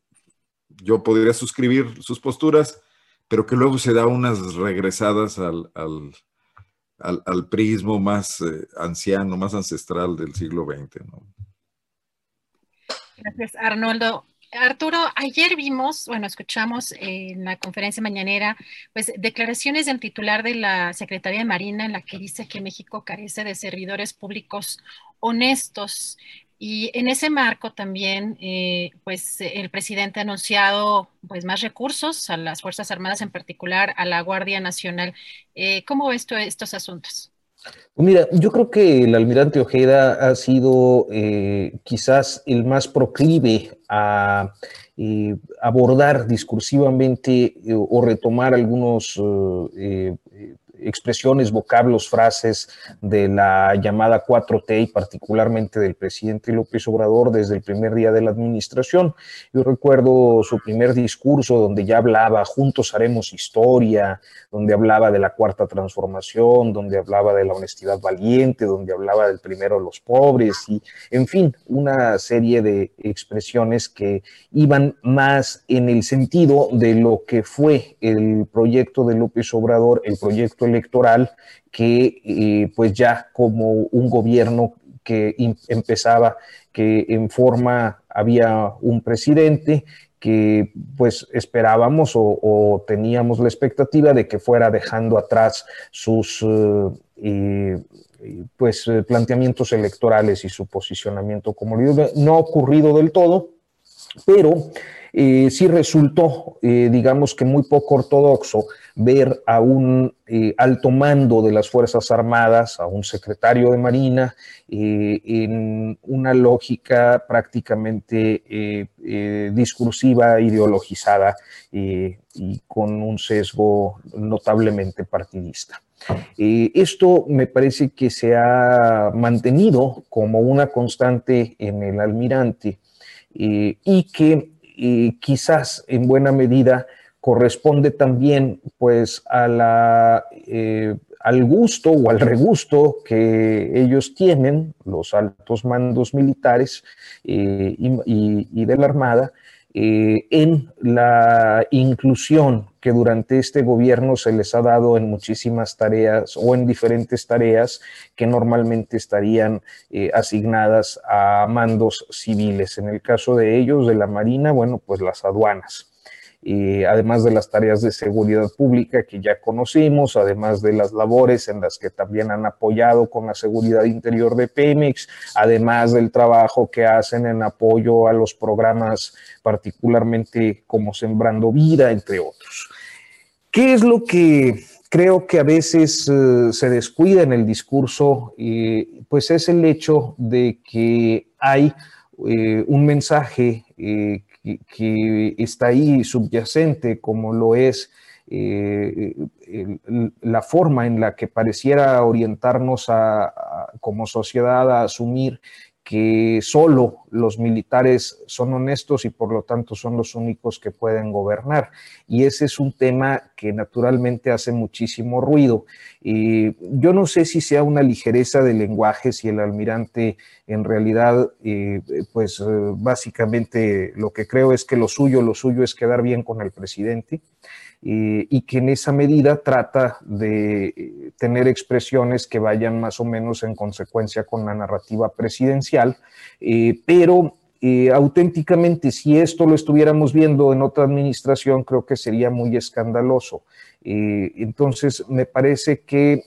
yo podría suscribir sus posturas, pero que luego se da unas regresadas al, al, prismo más eh, anciano, más ancestral del siglo XX. Gracias, Arnoldo. Arturo, ayer vimos, bueno, escuchamos en la conferencia mañanera, pues declaraciones del titular de la Secretaría de Marina en la que dice que México carece de servidores públicos honestos. Y en ese marco también, eh, pues el presidente ha anunciado pues, más recursos a las Fuerzas Armadas, en particular a la Guardia Nacional. Eh, ¿Cómo ves tú estos asuntos? Mira, yo creo que el almirante Ojeda ha sido eh, quizás el más proclive a abordar discursivamente o retomar algunos expresiones, vocablos, frases de la llamada 4T y particularmente del presidente López Obrador desde el primer día de la administración. Yo recuerdo su primer discurso donde ya hablaba, juntos haremos historia, donde hablaba de la cuarta transformación, donde hablaba de la honestidad valiente, donde hablaba del primero de los pobres y, en fin, una serie de expresiones que iban más en el sentido de lo que fue el proyecto de López Obrador, el proyecto electoral que eh, pues ya como un gobierno que empezaba, que en forma había un presidente que pues esperábamos o, teníamos la expectativa de que fuera dejando atrás sus eh, pues planteamientos electorales y su posicionamiento como líder. No ha ocurrido del todo, pero eh, sí resultó, eh, digamos que muy poco ortodoxo, ver a un eh, alto mando de las Fuerzas Armadas, a un secretario de Marina, en una lógica prácticamente discursiva, ideologizada y con un sesgo notablemente partidista. esto me parece que se ha mantenido como una constante en el almirante y que quizás en buena medida corresponde también pues a la, eh, al gusto o al regusto que ellos tienen, los altos mandos militares eh, y, de la Armada, eh, en la inclusión que durante este gobierno se les ha dado en muchísimas tareas o en diferentes tareas que normalmente estarían asignadas a mandos civiles. En el caso de ellos, de la Marina, bueno, pues las aduanas. Además de las tareas de seguridad pública que ya conocimos, además de las labores en las que también han apoyado con la seguridad interior de Pemex, además del trabajo que hacen en apoyo a los programas particularmente como Sembrando Vida, entre otros. ¿Qué es lo que creo que a veces eh, se descuida en el discurso? pues es el hecho de que hay eh, un mensaje eh, que, está ahí subyacente, como lo es la forma en la que pareciera orientarnos como sociedad a asumir que solo los militares son honestos y por lo tanto son los únicos que pueden gobernar. Y ese es un tema que naturalmente hace muchísimo ruido. Y yo no sé si sea una ligereza de lenguaje, si el almirante en realidad, eh, pues eh, básicamente lo que creo es que lo suyo, lo suyo es quedar bien con el presidente. Eh, y que en esa medida trata de eh, tener expresiones que vayan más o menos en consecuencia con la narrativa presidencial, eh, pero auténticamente si esto lo estuviéramos viendo en otra administración, creo que sería muy escandaloso. entonces, me parece que,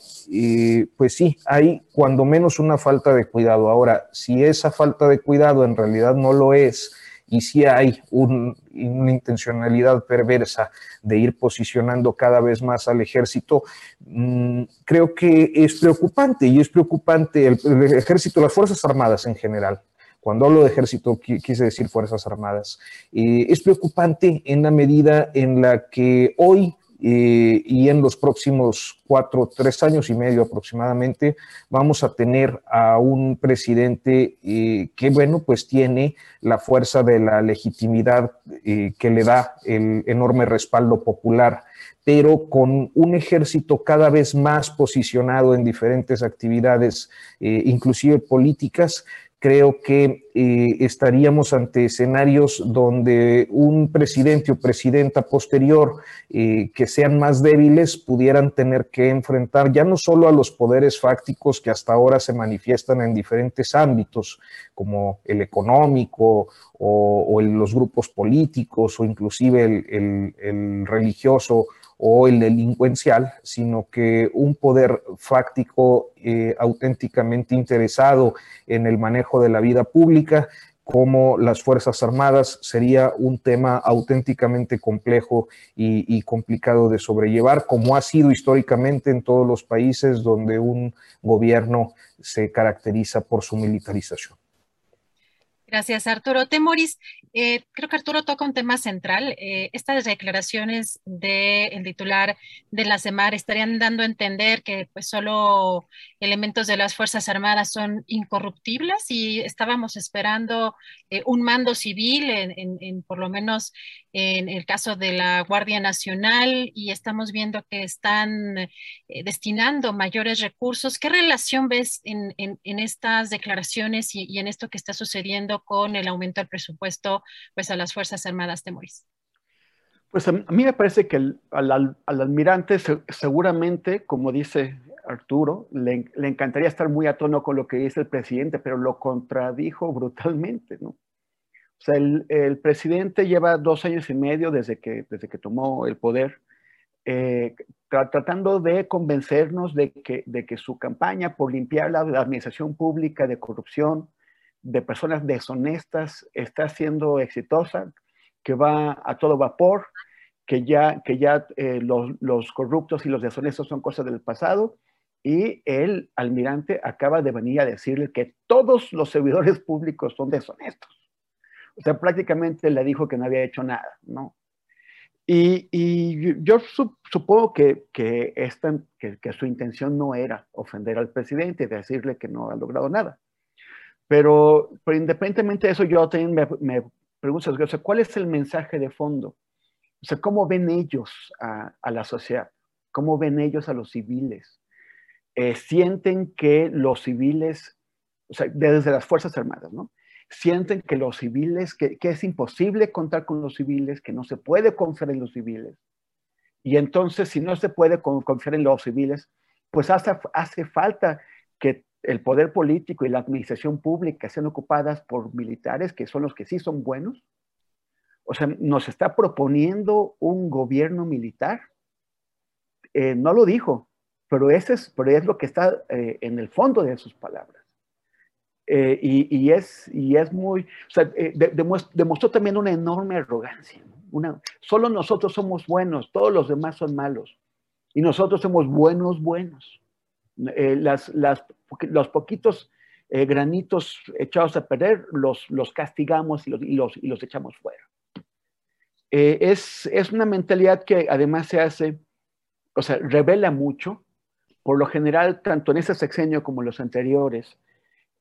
pues sí, hay cuando menos una falta de cuidado. Ahora, si esa falta de cuidado en realidad no lo es, y si hay una intencionalidad perversa de ir posicionando cada vez más al ejército, mm, creo que es preocupante y es preocupante el, ejército, las Fuerzas Armadas en general. Cuando hablo de ejército, quise decir Fuerzas Armadas. es preocupante en la medida en la que hoy eh, y en los próximos cuatro, tres años y medio aproximadamente, vamos a tener a un presidente eh, que, bueno, pues tiene la fuerza de la legitimidad eh, que le da el enorme respaldo popular pero con un ejército cada vez más posicionado en diferentes actividades, inclusive políticas, creo que eh, estaríamos ante escenarios donde un presidente o presidenta posterior eh, que sean más débiles pudieran tener que enfrentar ya no solo a los poderes fácticos que hasta ahora se manifiestan en diferentes ámbitos, como el económico o, los grupos políticos o inclusive el religioso o el delincuencial, sino que un poder fáctico eh, auténticamente interesado en el manejo de la vida pública, como las Fuerzas Armadas, sería un tema auténticamente complejo y complicado de sobrellevar, como ha sido históricamente en todos los países donde un gobierno se caracteriza por su militarización. Gracias, Arturo. Temoris, eh, creo que Arturo toca un tema central. Eh, estas declaraciones del titular de la CEMAR estarían dando a entender que pues solo elementos de las Fuerzas Armadas son incorruptibles y estábamos esperando eh, un mando civil en, por lo menos en el caso de la Guardia Nacional y estamos viendo que están destinando mayores recursos. ¿Qué relación ves en, estas declaraciones y en esto que está sucediendo? con el aumento del presupuesto pues, a las Fuerzas Armadas de Moris? Pues a mí me parece que al, almirante seguramente, como dice Arturo, le, encantaría estar muy a tono con lo que dice el presidente, pero lo contradijo brutalmente, ¿no? O sea, el, presidente lleva dos años y medio desde que, desde que tomó el poder, eh, tratando de convencernos de que, de que su campaña por limpiar la administración pública de corrupción, de personas deshonestas está siendo exitosa, que va a todo vapor, que ya, que ya eh, los, corruptos y los deshonestos son cosas del pasado, y el almirante acaba de venir a decirle que todos los servidores públicos son deshonestos. O sea, prácticamente le dijo que no había hecho nada, ¿no? Y, yo supongo que, esta, que, su intención no era ofender al presidente, decirle que no ha logrado nada. Pero, pero independientemente de eso, yo también me, pregunto, ¿cuál es el mensaje de fondo? O sea, ¿cómo ven ellos a, a la sociedad? ¿Cómo ven ellos a los civiles? Eh, sienten que los civiles, o sea, desde las Fuerzas Armadas, ¿no? Sienten que los civiles, que, que es imposible contar con los civiles, que no se puede confiar en los civiles. Y entonces, si no se puede confiar en los civiles, pues hace, hace falta que el poder político y la administración pública sean ocupadas por militares, que son los que sí son buenos. O sea, nos está proponiendo un gobierno militar. Eh, no lo dijo, pero, ese es, pero es lo que está eh, en el fondo de sus palabras. Eh, y, es, y es muy, o sea, demostró también una enorme arrogancia. Una, solo nosotros somos buenos, todos los demás son malos. Y nosotros somos buenos, buenos. las, las los poquitos eh, granitos echados a perder los, los castigamos y los, y los, echamos fuera. Eh, es, es, una mentalidad que además se hace, o sea, revela mucho. Por lo general, tanto en ese sexenio como en los anteriores,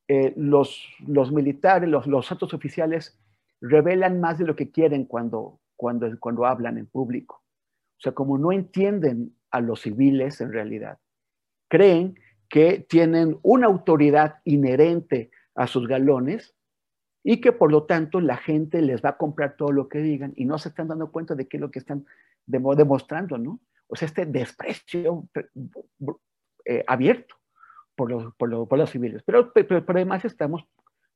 eh, los, los, militares, los, los altos oficiales revelan más de lo que quieren cuando, cuando, cuando hablan en público. O sea, como no entienden a los civiles en realidad, creen que tienen una autoridad inherente a sus galones y que por lo tanto la gente les va a comprar todo lo que digan y no se están dando cuenta de qué es lo que están demostrando, ¿no? O sea, este desprecio eh, abierto por los, por, los, civiles. Pero, pero, además estamos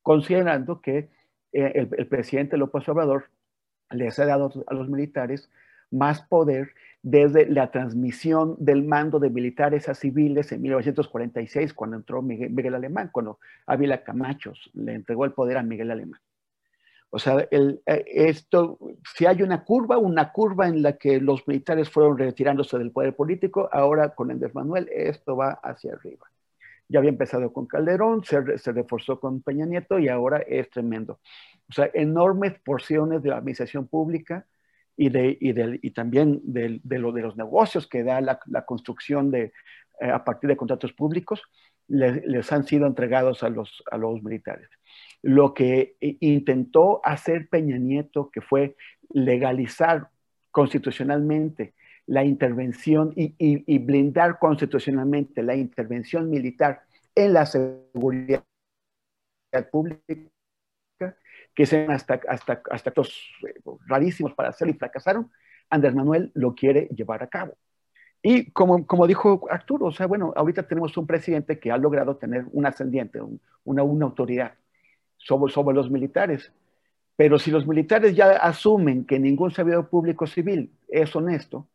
considerando que eh, el, presidente López Obrador les ha dado a los militares más poder desde la transmisión del mando de militares a civiles en 1946, cuando entró Miguel, Alemán, cuando Ávila Camacho le entregó el poder a Miguel Alemán. O sea, eh, esto, si hay una curva, una curva en la que los militares fueron retirándose del poder político, ahora con Andrés Manuel esto va hacia arriba. Ya había empezado con Calderón, se, reforzó con Peña Nieto y ahora es tremendo. O sea, enormes porciones de la administración pública y, de, y, también de, lo, de los negocios que da la, construcción de, eh, a partir de contratos públicos, les han sido entregados a los, a los militares. Lo que intentó hacer Peña Nieto, que fue legalizar constitucionalmente la intervención y, blindar constitucionalmente la intervención militar en la seguridad pública, que sean hasta, hasta, hasta actos eh, rarísimos para hacerlo y fracasaron, Andrés Manuel lo quiere llevar a cabo. Y como, como dijo Arturo, o sea, bueno, ahorita tenemos un presidente que ha logrado tener un ascendiente, una, una autoridad sobre, sobre los militares. Pero si los militares ya asumen que ningún servidor público civil es honesto,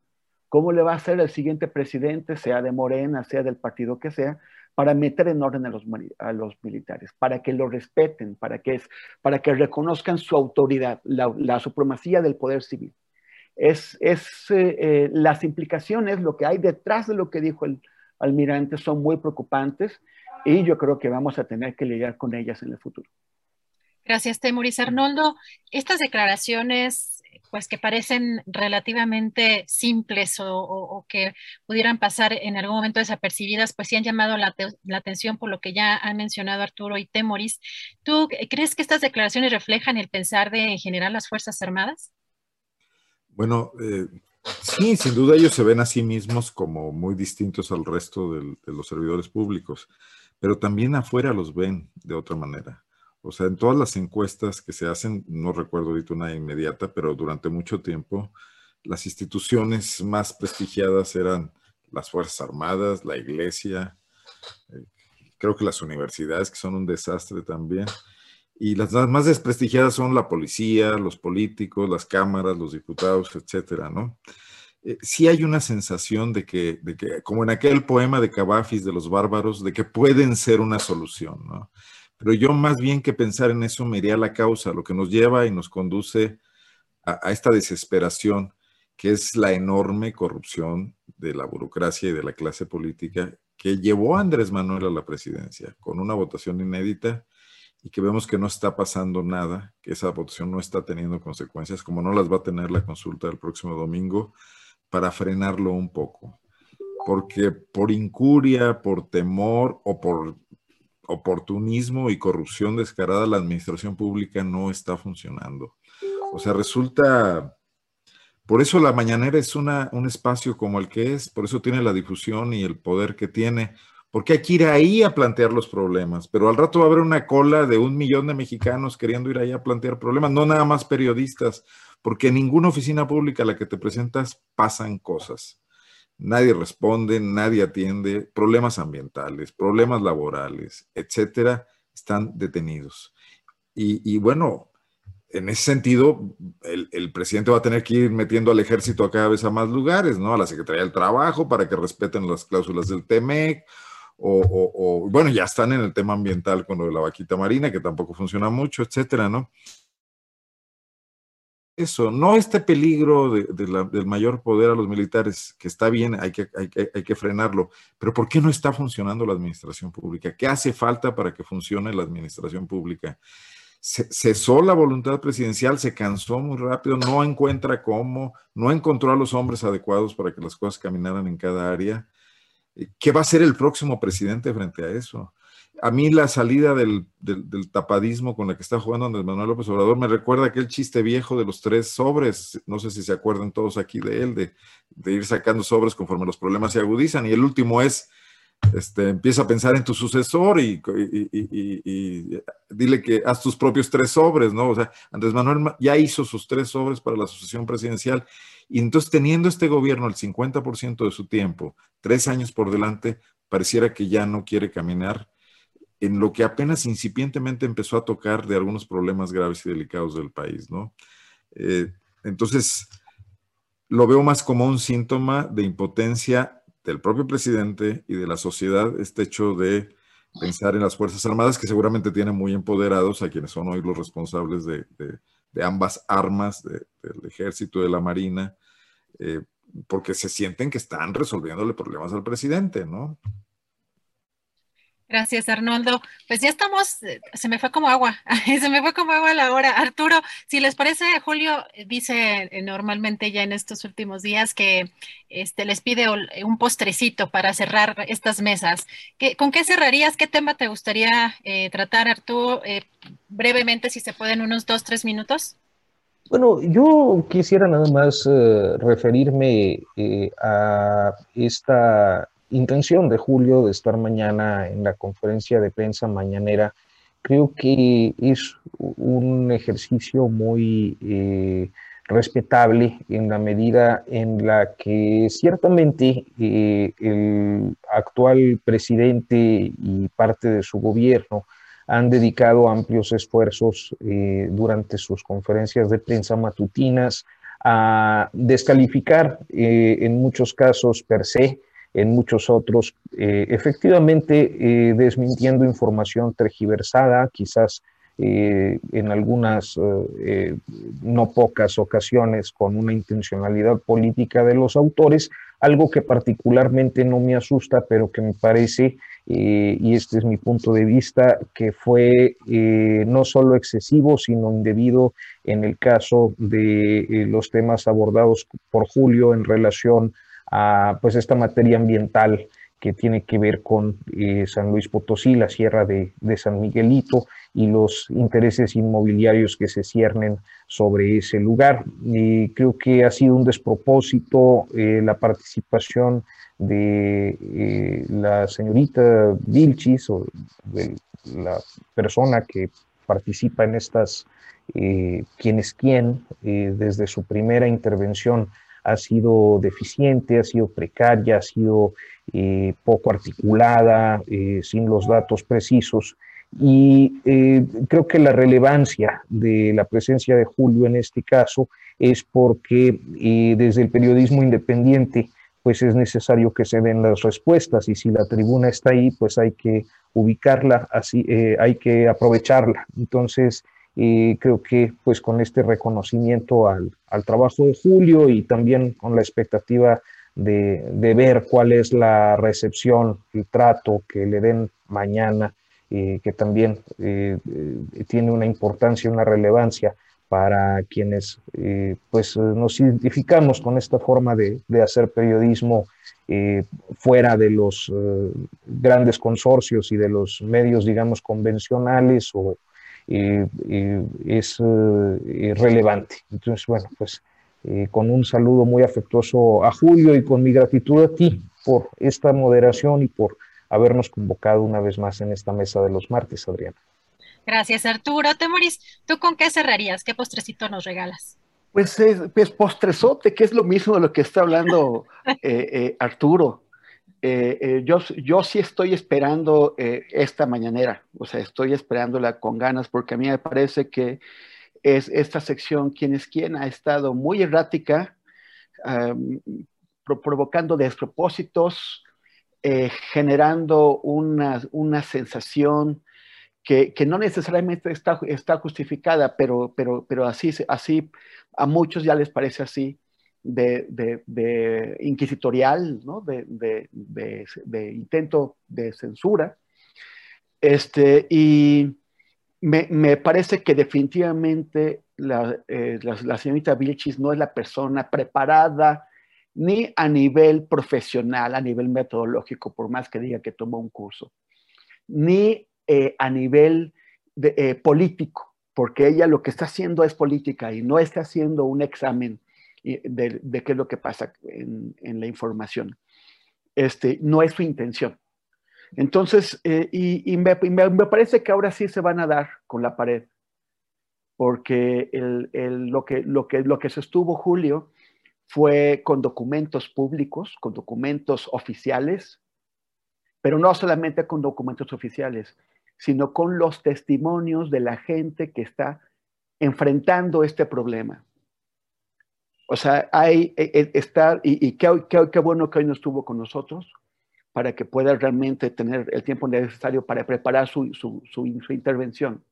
¿cómo le va a hacer el siguiente presidente, sea de Morena, sea del partido que sea, para meter en orden a los, a los militares, para que lo respeten, para que, es, para que reconozcan su autoridad, la, la supremacía del poder civil? Es, es eh, eh, las implicaciones, lo que hay detrás de lo que dijo el almirante son muy preocupantes y yo creo que vamos a tener que lidiar con ellas en el futuro. Gracias, Temuris. Arnoldo, estas declaraciones, pues que parecen relativamente simples o, que pudieran pasar en algún momento desapercibidas, pues sí han llamado la, atención por lo que ya han mencionado Arturo y Temoris. ¿Tú crees que estas declaraciones reflejan el pensar de en general las Fuerzas Armadas? Bueno, eh, sí, sin duda ellos se ven a sí mismos como muy distintos al resto de los servidores públicos, pero también afuera los ven de otra manera. O sea, en todas las encuestas que se hacen, no recuerdo ahorita una inmediata, pero durante mucho tiempo, las instituciones más prestigiadas eran las Fuerzas Armadas, la Iglesia, eh, creo que las universidades, que son un desastre también. Y las más desprestigiadas son la policía, los políticos, las cámaras, los diputados, etcétera, ¿no? Eh, sí hay una sensación de que, de que, como en aquel poema de Cavafis de los bárbaros, de que pueden ser una solución, ¿no? Pero yo más bien que pensar en eso me iría a la causa, lo que nos lleva y nos conduce a, esta desesperación, que es la enorme corrupción de la burocracia y de la clase política que llevó a Andrés Manuel a la presidencia con una votación inédita y que vemos que no está pasando nada, que esa votación no está teniendo consecuencias, como no las va a tener la consulta del próximo domingo, para frenarlo un poco. Porque por incuria, por temor o por oportunismo y corrupción descarada, la administración pública no está funcionando. O sea, resulta, por eso la mañanera es una, un espacio como el que es, por eso tiene la difusión y el poder que tiene, porque hay que ir ahí a plantear los problemas, pero al rato va a haber una cola de un millón de mexicanos queriendo ir ahí a plantear problemas, no nada más periodistas, porque en ninguna oficina pública a la que te presentas pasan cosas nadie responde, nadie atiende, problemas ambientales, problemas laborales, etcétera, están detenidos. Y, bueno, en ese sentido, el, presidente va a tener que ir metiendo al ejército a cada vez a más lugares, ¿no? A la Secretaría del Trabajo para que respeten las cláusulas del TEMEC, o, o, bueno, ya están en el tema ambiental con lo de la vaquita marina, que tampoco funciona mucho, etcétera, ¿no? Eso, no este peligro del mayor poder a los militares, que está bien, hay que, hay, que, frenarlo, pero ¿por qué no está funcionando la administración pública? ¿Qué hace falta para que funcione la administración pública? cesó la voluntad presidencial, se cansó muy rápido, no encuentra cómo, no encontró a los hombres adecuados para que las cosas caminaran en cada área. ¿Qué va a hacer el próximo presidente frente a eso? A mí la salida del, tapadismo con la que está jugando Andrés Manuel López Obrador me recuerda aquel chiste viejo de los tres sobres, no sé si se acuerdan todos aquí de él, de, ir sacando sobres conforme los problemas se agudizan, y el último es, este, empieza a pensar en tu sucesor y, dile que haz tus propios tres sobres, ¿no? O sea, Andrés Manuel ya hizo sus tres sobres para la sucesión presidencial, y entonces teniendo este gobierno el 50% de su tiempo, tres años por delante, pareciera que ya no quiere caminar en lo que apenas incipientemente empezó a tocar de algunos problemas graves y delicados del país, ¿no? Eh, entonces, lo veo más como un síntoma de impotencia del propio presidente y de la sociedad, este hecho de pensar en las Fuerzas Armadas, que seguramente tienen muy empoderados a quienes son hoy los responsables de, ambas armas, del ejército de la marina, eh, porque se sienten que están resolviéndole problemas al presidente, ¿no? Gracias, Arnoldo. Pues ya estamos, eh, se me fue como agua, se me fue como agua la hora. Arturo, si les parece, Julio dice eh, normalmente ya en estos últimos días que este, les pide un postrecito para cerrar estas mesas. ¿Con qué cerrarías? ¿Qué tema te gustaría eh, tratar, Arturo? brevemente, si se pueden, unos dos, tres minutos. Bueno, yo quisiera nada más referirme a esta intención de Julio de estar mañana en la conferencia de prensa mañanera, creo que es un ejercicio muy eh, respetable en la medida en la que ciertamente eh, el actual presidente y parte de su gobierno han dedicado amplios esfuerzos eh, durante sus conferencias de prensa matutinas a descalificar en muchos casos per se en muchos otros, eh, efectivamente eh, desmintiendo información tergiversada, quizás eh, en algunas, no pocas ocasiones, con una intencionalidad política de los autores, algo que particularmente no me asusta, pero que me parece, y este es mi punto de vista, que fue no solo excesivo, sino indebido en el caso de los temas abordados por Julio en relación a pues esta materia ambiental que tiene que ver con eh, San Luis Potosí, la sierra de, San Miguelito y los intereses inmobiliarios que se ciernen sobre ese lugar. Creo que ha sido un despropósito eh, la participación de eh, la señorita Vilchis o la persona que participa en estas quién es quién desde su primera intervención ha sido deficiente, ha sido precaria, ha sido eh, poco articulada, eh, sin los datos precisos. Y eh, creo que la relevancia de la presencia de Julio en este caso es porque desde el periodismo independiente pues es necesario que se den las respuestas y si la tribuna está ahí, pues hay que ubicarla, así, hay que aprovecharla. Entonces, y creo que pues con este reconocimiento al, trabajo de Julio y también con la expectativa de, ver cuál es la recepción, el trato que le den mañana, eh, que también eh, eh, tiene una importancia, una relevancia para quienes pues nos identificamos con esta forma de, de hacer periodismo fuera de los grandes consorcios y de los medios, digamos, convencionales o, es eh, relevante. Entonces, bueno, pues eh, con un saludo muy afectuoso a Julio y con mi gratitud a ti por esta moderación y por habernos convocado una vez más en esta mesa de los martes, Adriana. Gracias, Arturo. Temoris, ¿tú con qué cerrarías? ¿Qué postrecito nos regalas? Pues, pues postrezote, que es lo mismo de lo que está hablando eh, Arturo. Eh, eh, yo, yo sí estoy esperando eh, esta mañanera, o sea, estoy esperándola con ganas porque a mí me parece que es esta sección, quién es quién, ha estado muy errática, provocando despropósitos, generando una, una sensación que, que, no necesariamente está, está justificada, pero, pero, pero así, así a muchos ya les parece así de, inquisitorial, ¿no? de, intento de censura. Este, y me, parece que definitivamente eh, la, señorita Vilchis no es la persona preparada ni a nivel profesional, a nivel metodológico, por más que diga que tomó un curso, ni eh, a nivel eh, político, porque ella lo que está haciendo es política y no está haciendo un examen de, qué es lo que pasa en, la información. Este, no es su intención. Entonces, eh, y, me, parece que ahora sí se van a dar con la pared, porque lo, que, lo, que, lo que sostuvo Julio fue con documentos públicos, con documentos oficiales, pero no solamente con documentos oficiales, sino con los testimonios de la gente que está enfrentando este problema. O sea, hay e, e, estar, y, y qué, qué, bueno que hoy no estuvo con nosotros, para que pueda realmente tener el tiempo necesario para preparar su, su, su, intervención.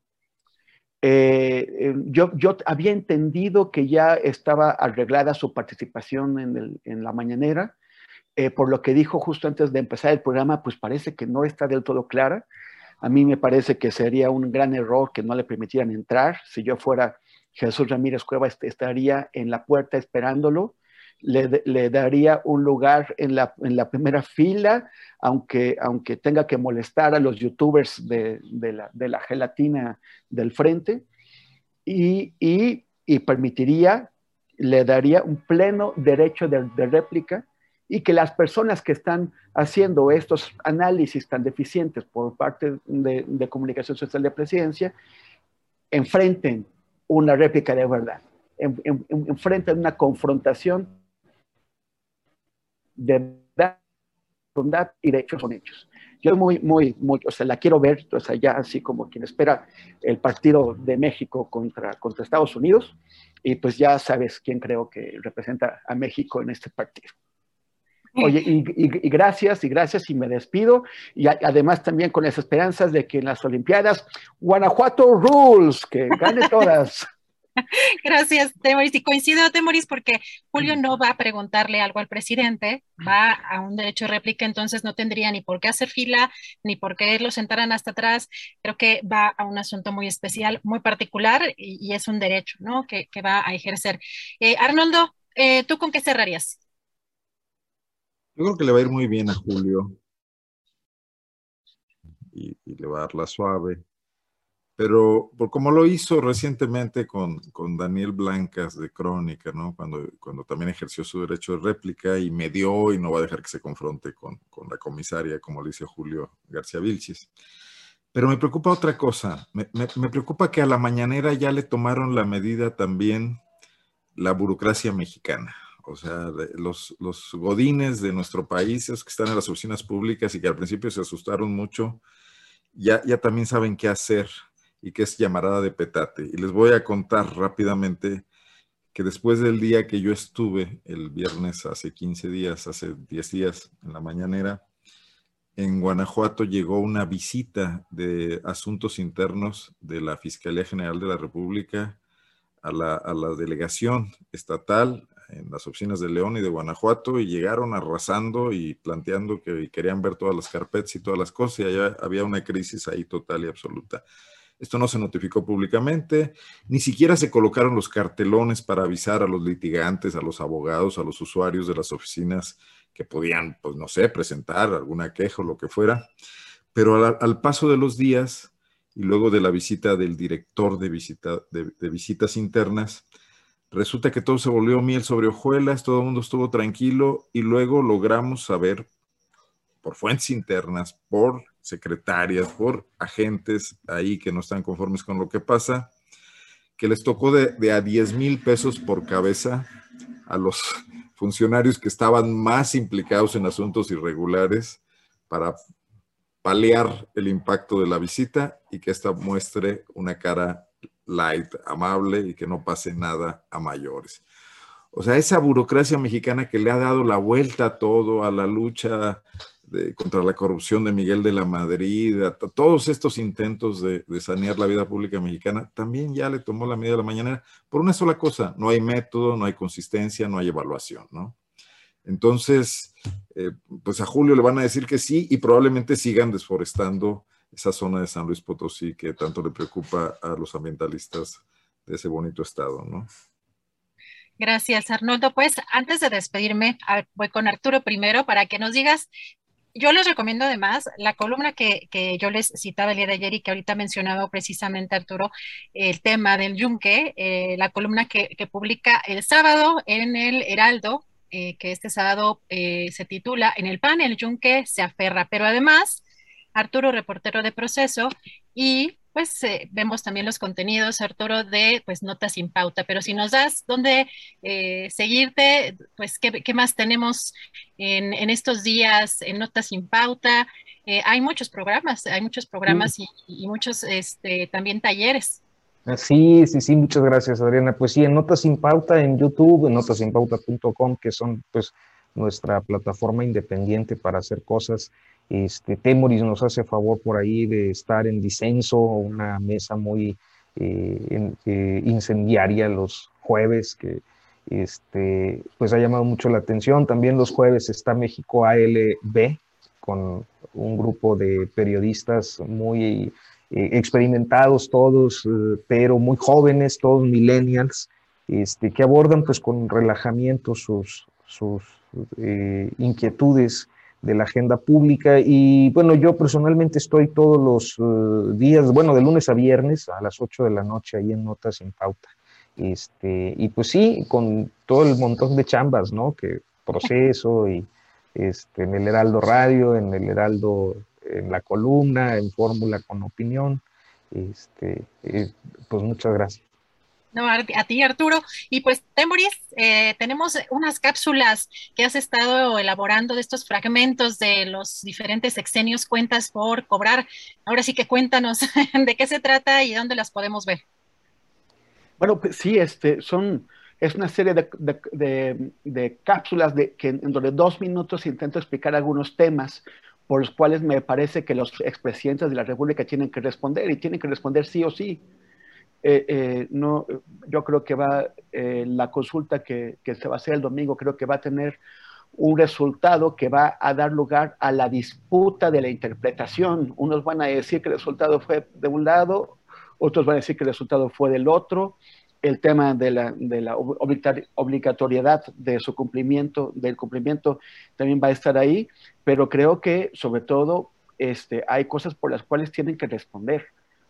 Eh, eh, yo, yo, había entendido que ya estaba arreglada su participación en, el, en, la mañanera eh, por lo que dijo justo antes de empezar el programa, pues parece que no está del todo clara. A mí me parece que sería un gran error que no le permitieran entrar. Si yo fuera Jesús Ramírez Cueva, estaría en la puerta esperándolo. Le, daría un lugar en la, en la, primera fila, aunque, aunque tenga que molestar a los youtubers de, de, la, de la, gelatina del frente, y, y, permitiría, le daría un pleno derecho de, de réplica y que las personas que están haciendo estos análisis tan deficientes por parte de, comunicación social de presidencia enfrenten una réplica de verdad, enfrenten una confrontación de verdad y de hechos con hechos. Yo muy, muy, muy, o sea, la quiero ver, o sea, ya así como quien espera el partido de México contra, contra Estados Unidos, y pues ya sabes quién creo que representa a México en este partido. Oye, y, gracias, y gracias, y me despido. Y además también con las esperanzas de que en las Olimpiadas, Guanajuato Rules, que gane todas. Gracias, Temoris. Y coincido, Temoris, porque Julio no va a preguntarle algo al presidente, va a un derecho de réplica, entonces no tendría ni por qué hacer fila, ni por qué lo sentaran hasta atrás. Creo que va a un asunto muy especial, muy particular, y, es un derecho, ¿no? Que, va a ejercer. Eh, Arnoldo, eh, ¿tú con qué cerrarías? Yo creo que le va a ir muy bien a Julio y, le va a dar la suave. Pero por como lo hizo recientemente con, con, Daniel Blancas de Crónica, ¿no? Cuando, cuando también ejerció su derecho de réplica y me dio y no va a dejar que se confronte con, con la comisaria, como le dice Julio García Vilchis. Pero me preocupa otra cosa. Me, me, me, preocupa que a la mañanera ya le tomaron la medida también la burocracia mexicana o sea, los, los godines de nuestro país, esos que están en las oficinas públicas y que al principio se asustaron mucho, ya, ya también saben qué hacer y qué es llamarada de petate. Y les voy a contar rápidamente que después del día que yo estuve el viernes hace 15 días, hace 10 días en la mañanera, en Guanajuato llegó una visita de asuntos internos de la Fiscalía General de la República a la, a la delegación estatal en las oficinas de León y de Guanajuato y llegaron arrasando y planteando que querían ver todas las carpetas y todas las cosas y había una crisis ahí total y absoluta. Esto no se notificó públicamente, ni siquiera se colocaron los cartelones para avisar a los litigantes, a los abogados, a los usuarios de las oficinas que podían, pues no sé, presentar alguna queja o lo que fuera. Pero al, paso de los días y luego de la visita del director de, visita, de visitas internas, Resulta que todo se volvió miel sobre hojuelas, todo el mundo estuvo tranquilo y luego logramos saber por fuentes internas, por secretarias, por agentes ahí que no están conformes con lo que pasa, que les tocó de, a 10 mil pesos por cabeza a los funcionarios que estaban más implicados en asuntos irregulares para paliar el impacto de la visita y que esta muestre una cara light, amable y que no pase nada a mayores. O sea, esa burocracia mexicana que le ha dado la vuelta a todo, a la lucha contra la corrupción de Miguel de la Madrid, a, todos estos intentos de, sanear la vida pública mexicana, también ya le tomó la medida de la mañana por una sola cosa, no hay método, no hay consistencia, no hay evaluación. Entonces, eh, pues a Julio le van a decir que sí y probablemente sigan desforestando esa zona de San Luis Potosí que tanto le preocupa a los ambientalistas de ese bonito estado, ¿no? Gracias, Arnoldo. Pues antes de despedirme, voy con Arturo primero para que nos digas, yo les recomiendo además la columna que, yo les citaba el día de ayer y que ahorita ha mencionado precisamente Arturo, el tema del yunque, eh, la columna que, publica el sábado en el Heraldo, eh, que este sábado eh, se titula En el pan el yunque se aferra, pero además Arturo, reportero de proceso, y pues eh, vemos también los contenidos, Arturo, de pues Notas sin Pauta, pero si nos das dónde eh, seguirte, pues ¿qué, más tenemos en, estos días en Notas sin Pauta. Eh, hay muchos programas, hay muchos programas y, muchos este, también talleres. Sí, sí, sí, muchas gracias Adriana. Pues sí, en Notas sin Pauta en YouTube, en notasinpauta.com, que son pues nuestra plataforma independiente para hacer cosas este, Temoris nos hace favor por ahí de estar en disenso, una mesa muy eh, eh, incendiaria los jueves, que este, pues ha llamado mucho la atención. También los jueves está México ALB, con un grupo de periodistas muy eh, experimentados todos, pero muy jóvenes, todos millennials, este, que abordan pues con relajamiento sus, inquietudes de la agenda pública. Y bueno, yo personalmente estoy todos los días, bueno, de lunes a viernes a las 8 de la noche ahí en Notas en Pauta. Este, y pues sí, con todo el montón de chambas, ¿no? Que proceso y este, en el Heraldo Radio, en el Heraldo, en la columna, en Fórmula con Opinión. Este, eh, pues muchas gracias. No, a, ti Arturo. Y pues, Temoris, eh, tenemos unas cápsulas que has estado elaborando de estos fragmentos de los diferentes sexenios, cuentas por cobrar. Ahora sí que cuéntanos de qué se trata y dónde las podemos ver. Bueno, pues sí, este, son, es una serie de, cápsulas de, que en donde dos minutos intento explicar algunos temas por los cuales me parece que los expresidentes de la República tienen que responder y tienen que responder sí o sí. Eh, eh, no, yo creo que va eh, la consulta que, que, se va a hacer el domingo, creo que va a tener un resultado que va a dar lugar a la disputa de la interpretación. Unos van a decir que el resultado fue de un lado, otros van a decir que el resultado fue del otro, el tema de la, de la obligatoriedad de su cumplimiento, del cumplimiento, también va a estar ahí, pero creo que sobre todo este, hay cosas por las cuales tienen que responder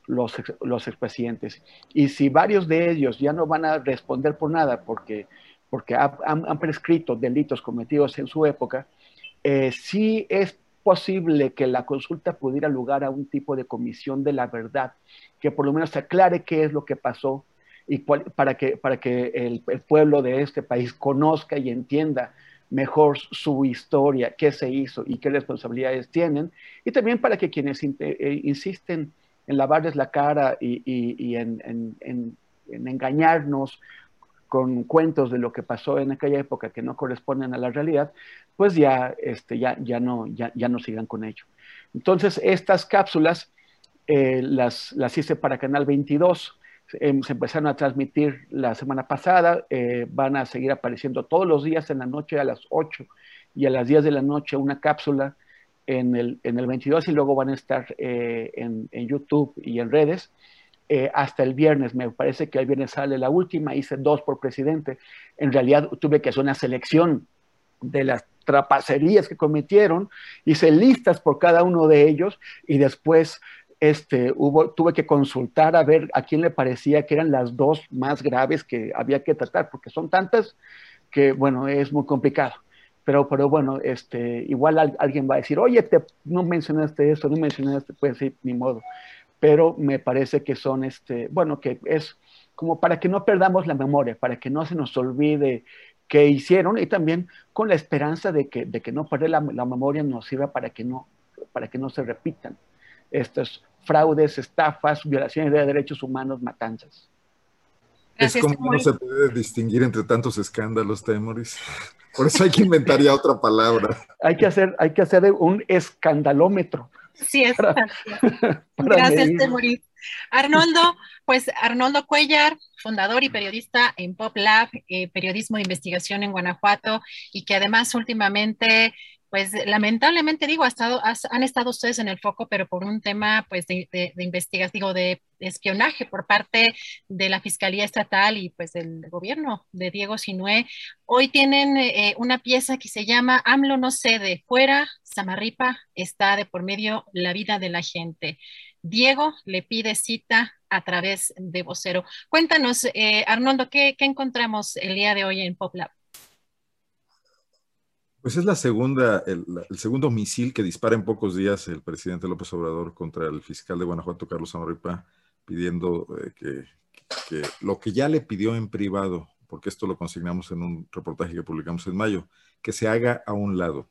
los, los expresidentes. Y si varios de ellos ya no van a responder por nada porque, porque han, prescrito delitos cometidos en su época, eh, sí es posible que la consulta pudiera lugar a un tipo de comisión de la verdad, que por lo menos aclare qué es lo que pasó y para que, para que el, pueblo de este país conozca y entienda mejor su historia, qué se hizo y qué responsabilidades tienen, y también para que quienes eh, insisten en lavarles la cara y, en, engañarnos con cuentos de lo que pasó en aquella época que no corresponden a la realidad, pues ya, este, ya, ya, no, ya, ya no sigan con ello. Entonces, estas cápsulas eh, las, las hice para Canal 22, em, se empezaron a transmitir la semana pasada, eh, van a seguir apareciendo todos los días en la noche a las 8 y a las 10 de la noche una cápsula en el, en el 22 y luego van a estar eh, en, en, YouTube y en redes. Eh, hasta el viernes. Me parece que el viernes sale la última, hice dos por presidente. En realidad tuve que hacer una selección de las trapacerías que cometieron, hice listas por cada uno de ellos y después este, hubo, tuve que consultar a ver a quién le parecía que eran las dos más graves que había que tratar, porque son tantas que, bueno, es muy complicado. Pero, pero bueno, este, igual alguien va a decir, oye, te, no mencionaste eso, no mencionaste, pues sí, ni modo pero me parece que son, este, bueno, que es como para que no perdamos la memoria, para que no se nos olvide qué hicieron y también con la esperanza de que, de que no perder la, memoria nos sirva para que no, para que no se repitan estos fraudes, estafas, violaciones de derechos humanos, matanzas. es como no se puede distinguir entre tantos escándalos, Temoris. Por eso hay que inventar ya otra palabra. hay que hacer, hay que hacer un escandalómetro. Sí, es. Gracias, Temoris. Arnoldo, pues Arnoldo Cuellar, fundador y periodista en Pop Lab, eh, periodismo de investigación en Guanajuato, y que además últimamente pues lamentablemente digo, ha estado, han estado ustedes en el foco, pero por un tema pues de, investigación, digo, de espionaje por parte de la Fiscalía Estatal y pues del gobierno de Diego Sinué. Hoy tienen eh, una pieza que se llama AMLO no cede, fuera, Samarripa está de por medio la vida de la gente. Diego le pide cita a través de vocero. Cuéntanos, eh, Arnoldo, ¿qué, ¿qué encontramos el día de hoy en PopLab? Pues es la segunda, el, segundo misil que dispara en pocos días el presidente López Obrador contra el fiscal de Guanajuato, Carlos Amarripa, pidiendo eh, que, lo que ya le pidió en privado, porque esto lo consignamos en un reportaje que publicamos en mayo, que se haga a un lado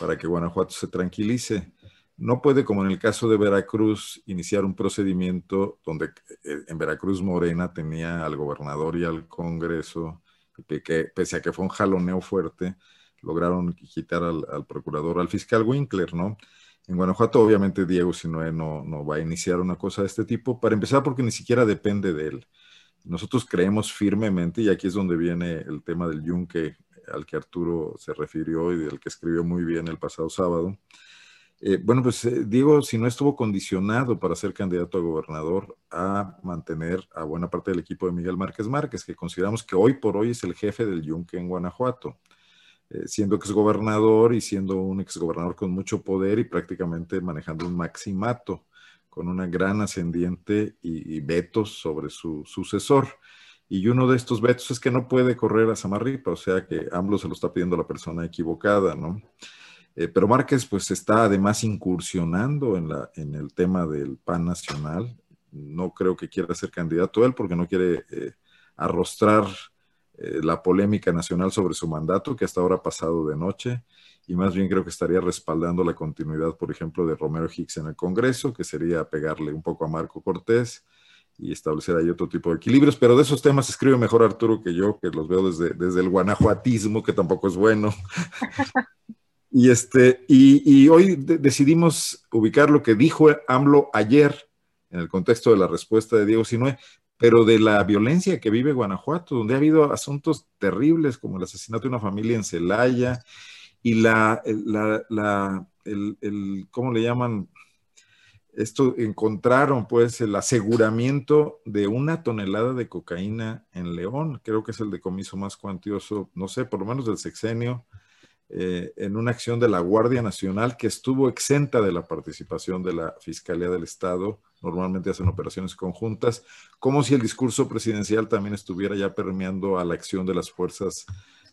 para que Guanajuato se tranquilice. No puede, como en el caso de Veracruz, iniciar un procedimiento donde eh, en Veracruz Morena tenía al gobernador y al Congreso, pese a que fue un jaloneo fuerte, lograron quitar al, procurador, al fiscal Winkler, ¿no? En Guanajuato, obviamente, Diego Sinoé no, no va a iniciar una cosa de este tipo, para empezar porque ni siquiera depende de él. Nosotros creemos firmemente, y aquí es donde viene el tema del yunque al que Arturo se refirió y del que escribió muy bien el pasado sábado. Eh, bueno, pues eh, Diego, si no estuvo condicionado para ser candidato a gobernador a mantener a buena parte del equipo de Miguel Márquez Márquez, que consideramos que hoy por hoy es el jefe del Yunque en Guanajuato, eh, siendo exgobernador y siendo un exgobernador con mucho poder y prácticamente manejando un maximato con una gran ascendiente y, vetos sobre su sucesor. Y uno de estos vetos es que no puede correr a Samarripa, o sea que AMLO se lo está pidiendo la persona equivocada, ¿no? Eh, pero Márquez pues está además incursionando en, la, en el tema del PAN nacional. No creo que quiera ser candidato él porque no quiere eh, arrostrar eh, la polémica nacional sobre su mandato que hasta ahora ha pasado de noche y más bien creo que estaría respaldando la continuidad, por ejemplo, de Romero Hicks en el Congreso, que sería pegarle un poco a Marco Cortés y establecer ahí otro tipo de equilibrios, pero de esos temas escribe mejor Arturo que yo, que los veo desde, desde el guanajuatismo, que tampoco es bueno. Y, este, y, hoy decidimos ubicar lo que dijo AMLO ayer en el contexto de la respuesta de Diego Sinue, pero de la violencia que vive Guanajuato, donde ha habido asuntos terribles como el asesinato de una familia en Celaya y la, la, la el, el, ¿cómo le llaman? Esto encontraron pues el aseguramiento de una tonelada de cocaína en León, creo que es el decomiso más cuantioso, no sé, por lo menos del sexenio, eh, en una acción de la Guardia Nacional que estuvo exenta de la participación de la Fiscalía del Estado. Normalmente hacen operaciones conjuntas, como si el discurso presidencial también estuviera ya permeando a la acción de las fuerzas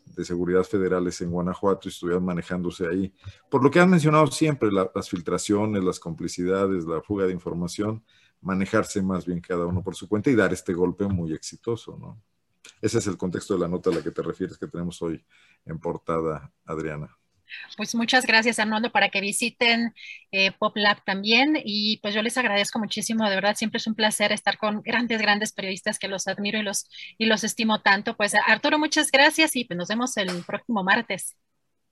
de seguridad federales en Guanajuato y estuvieran manejándose ahí. Por lo que han mencionado siempre, las filtraciones, las complicidades, la fuga de información, manejarse más bien cada uno por su cuenta y dar este golpe muy exitoso, ¿no? Ese es el contexto de la nota a la que te refieres que tenemos hoy en portada, Adriana. Pues muchas gracias, Arnoldo, para que visiten eh, PopLab también. Y pues yo les agradezco muchísimo, de verdad, siempre es un placer estar con grandes, grandes periodistas que los admiro y los, y los estimo tanto. Pues Arturo, muchas gracias y pues nos vemos el próximo martes.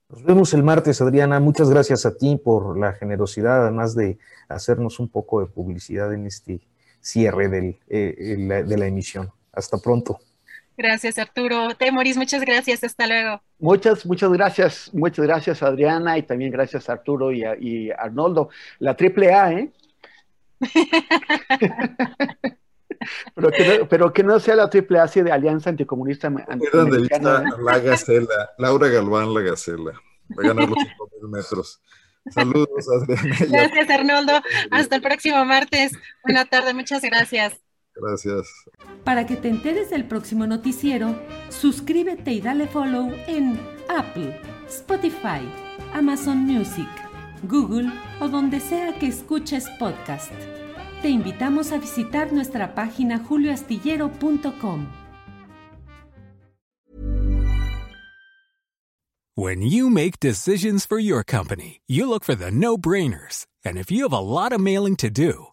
Nos vemos el martes, Adriana. Muchas gracias a ti por la generosidad, además de hacernos un poco de publicidad en este cierre del, eh, de la emisión. Hasta pronto. Gracias, Arturo. Temoris, muchas gracias. Hasta luego. Muchas, muchas gracias. Muchas gracias, Adriana, y también gracias, Arturo y, y Arnoldo. La triple A, ¿eh? pero, que no, pero, que no, sea la triple A así de Alianza Anticomunista. Anticomunista de vista ¿eh? la Gacela, Laura Galván, la Gacela. Va a ganar los 5.000 metros. Saludos, Adriana. Gracias, Arnoldo. Hasta el próximo martes. Buena tarde, muchas gracias. Gracias. Para que te enteres del próximo noticiero, suscríbete y dale follow en Apple, Spotify, Amazon Music, Google o donde sea que escuches podcast. Te invitamos a visitar nuestra página julioastillero.com. When you make decisions for your company, you look for the no-brainers. And if you have a lot of mailing to do,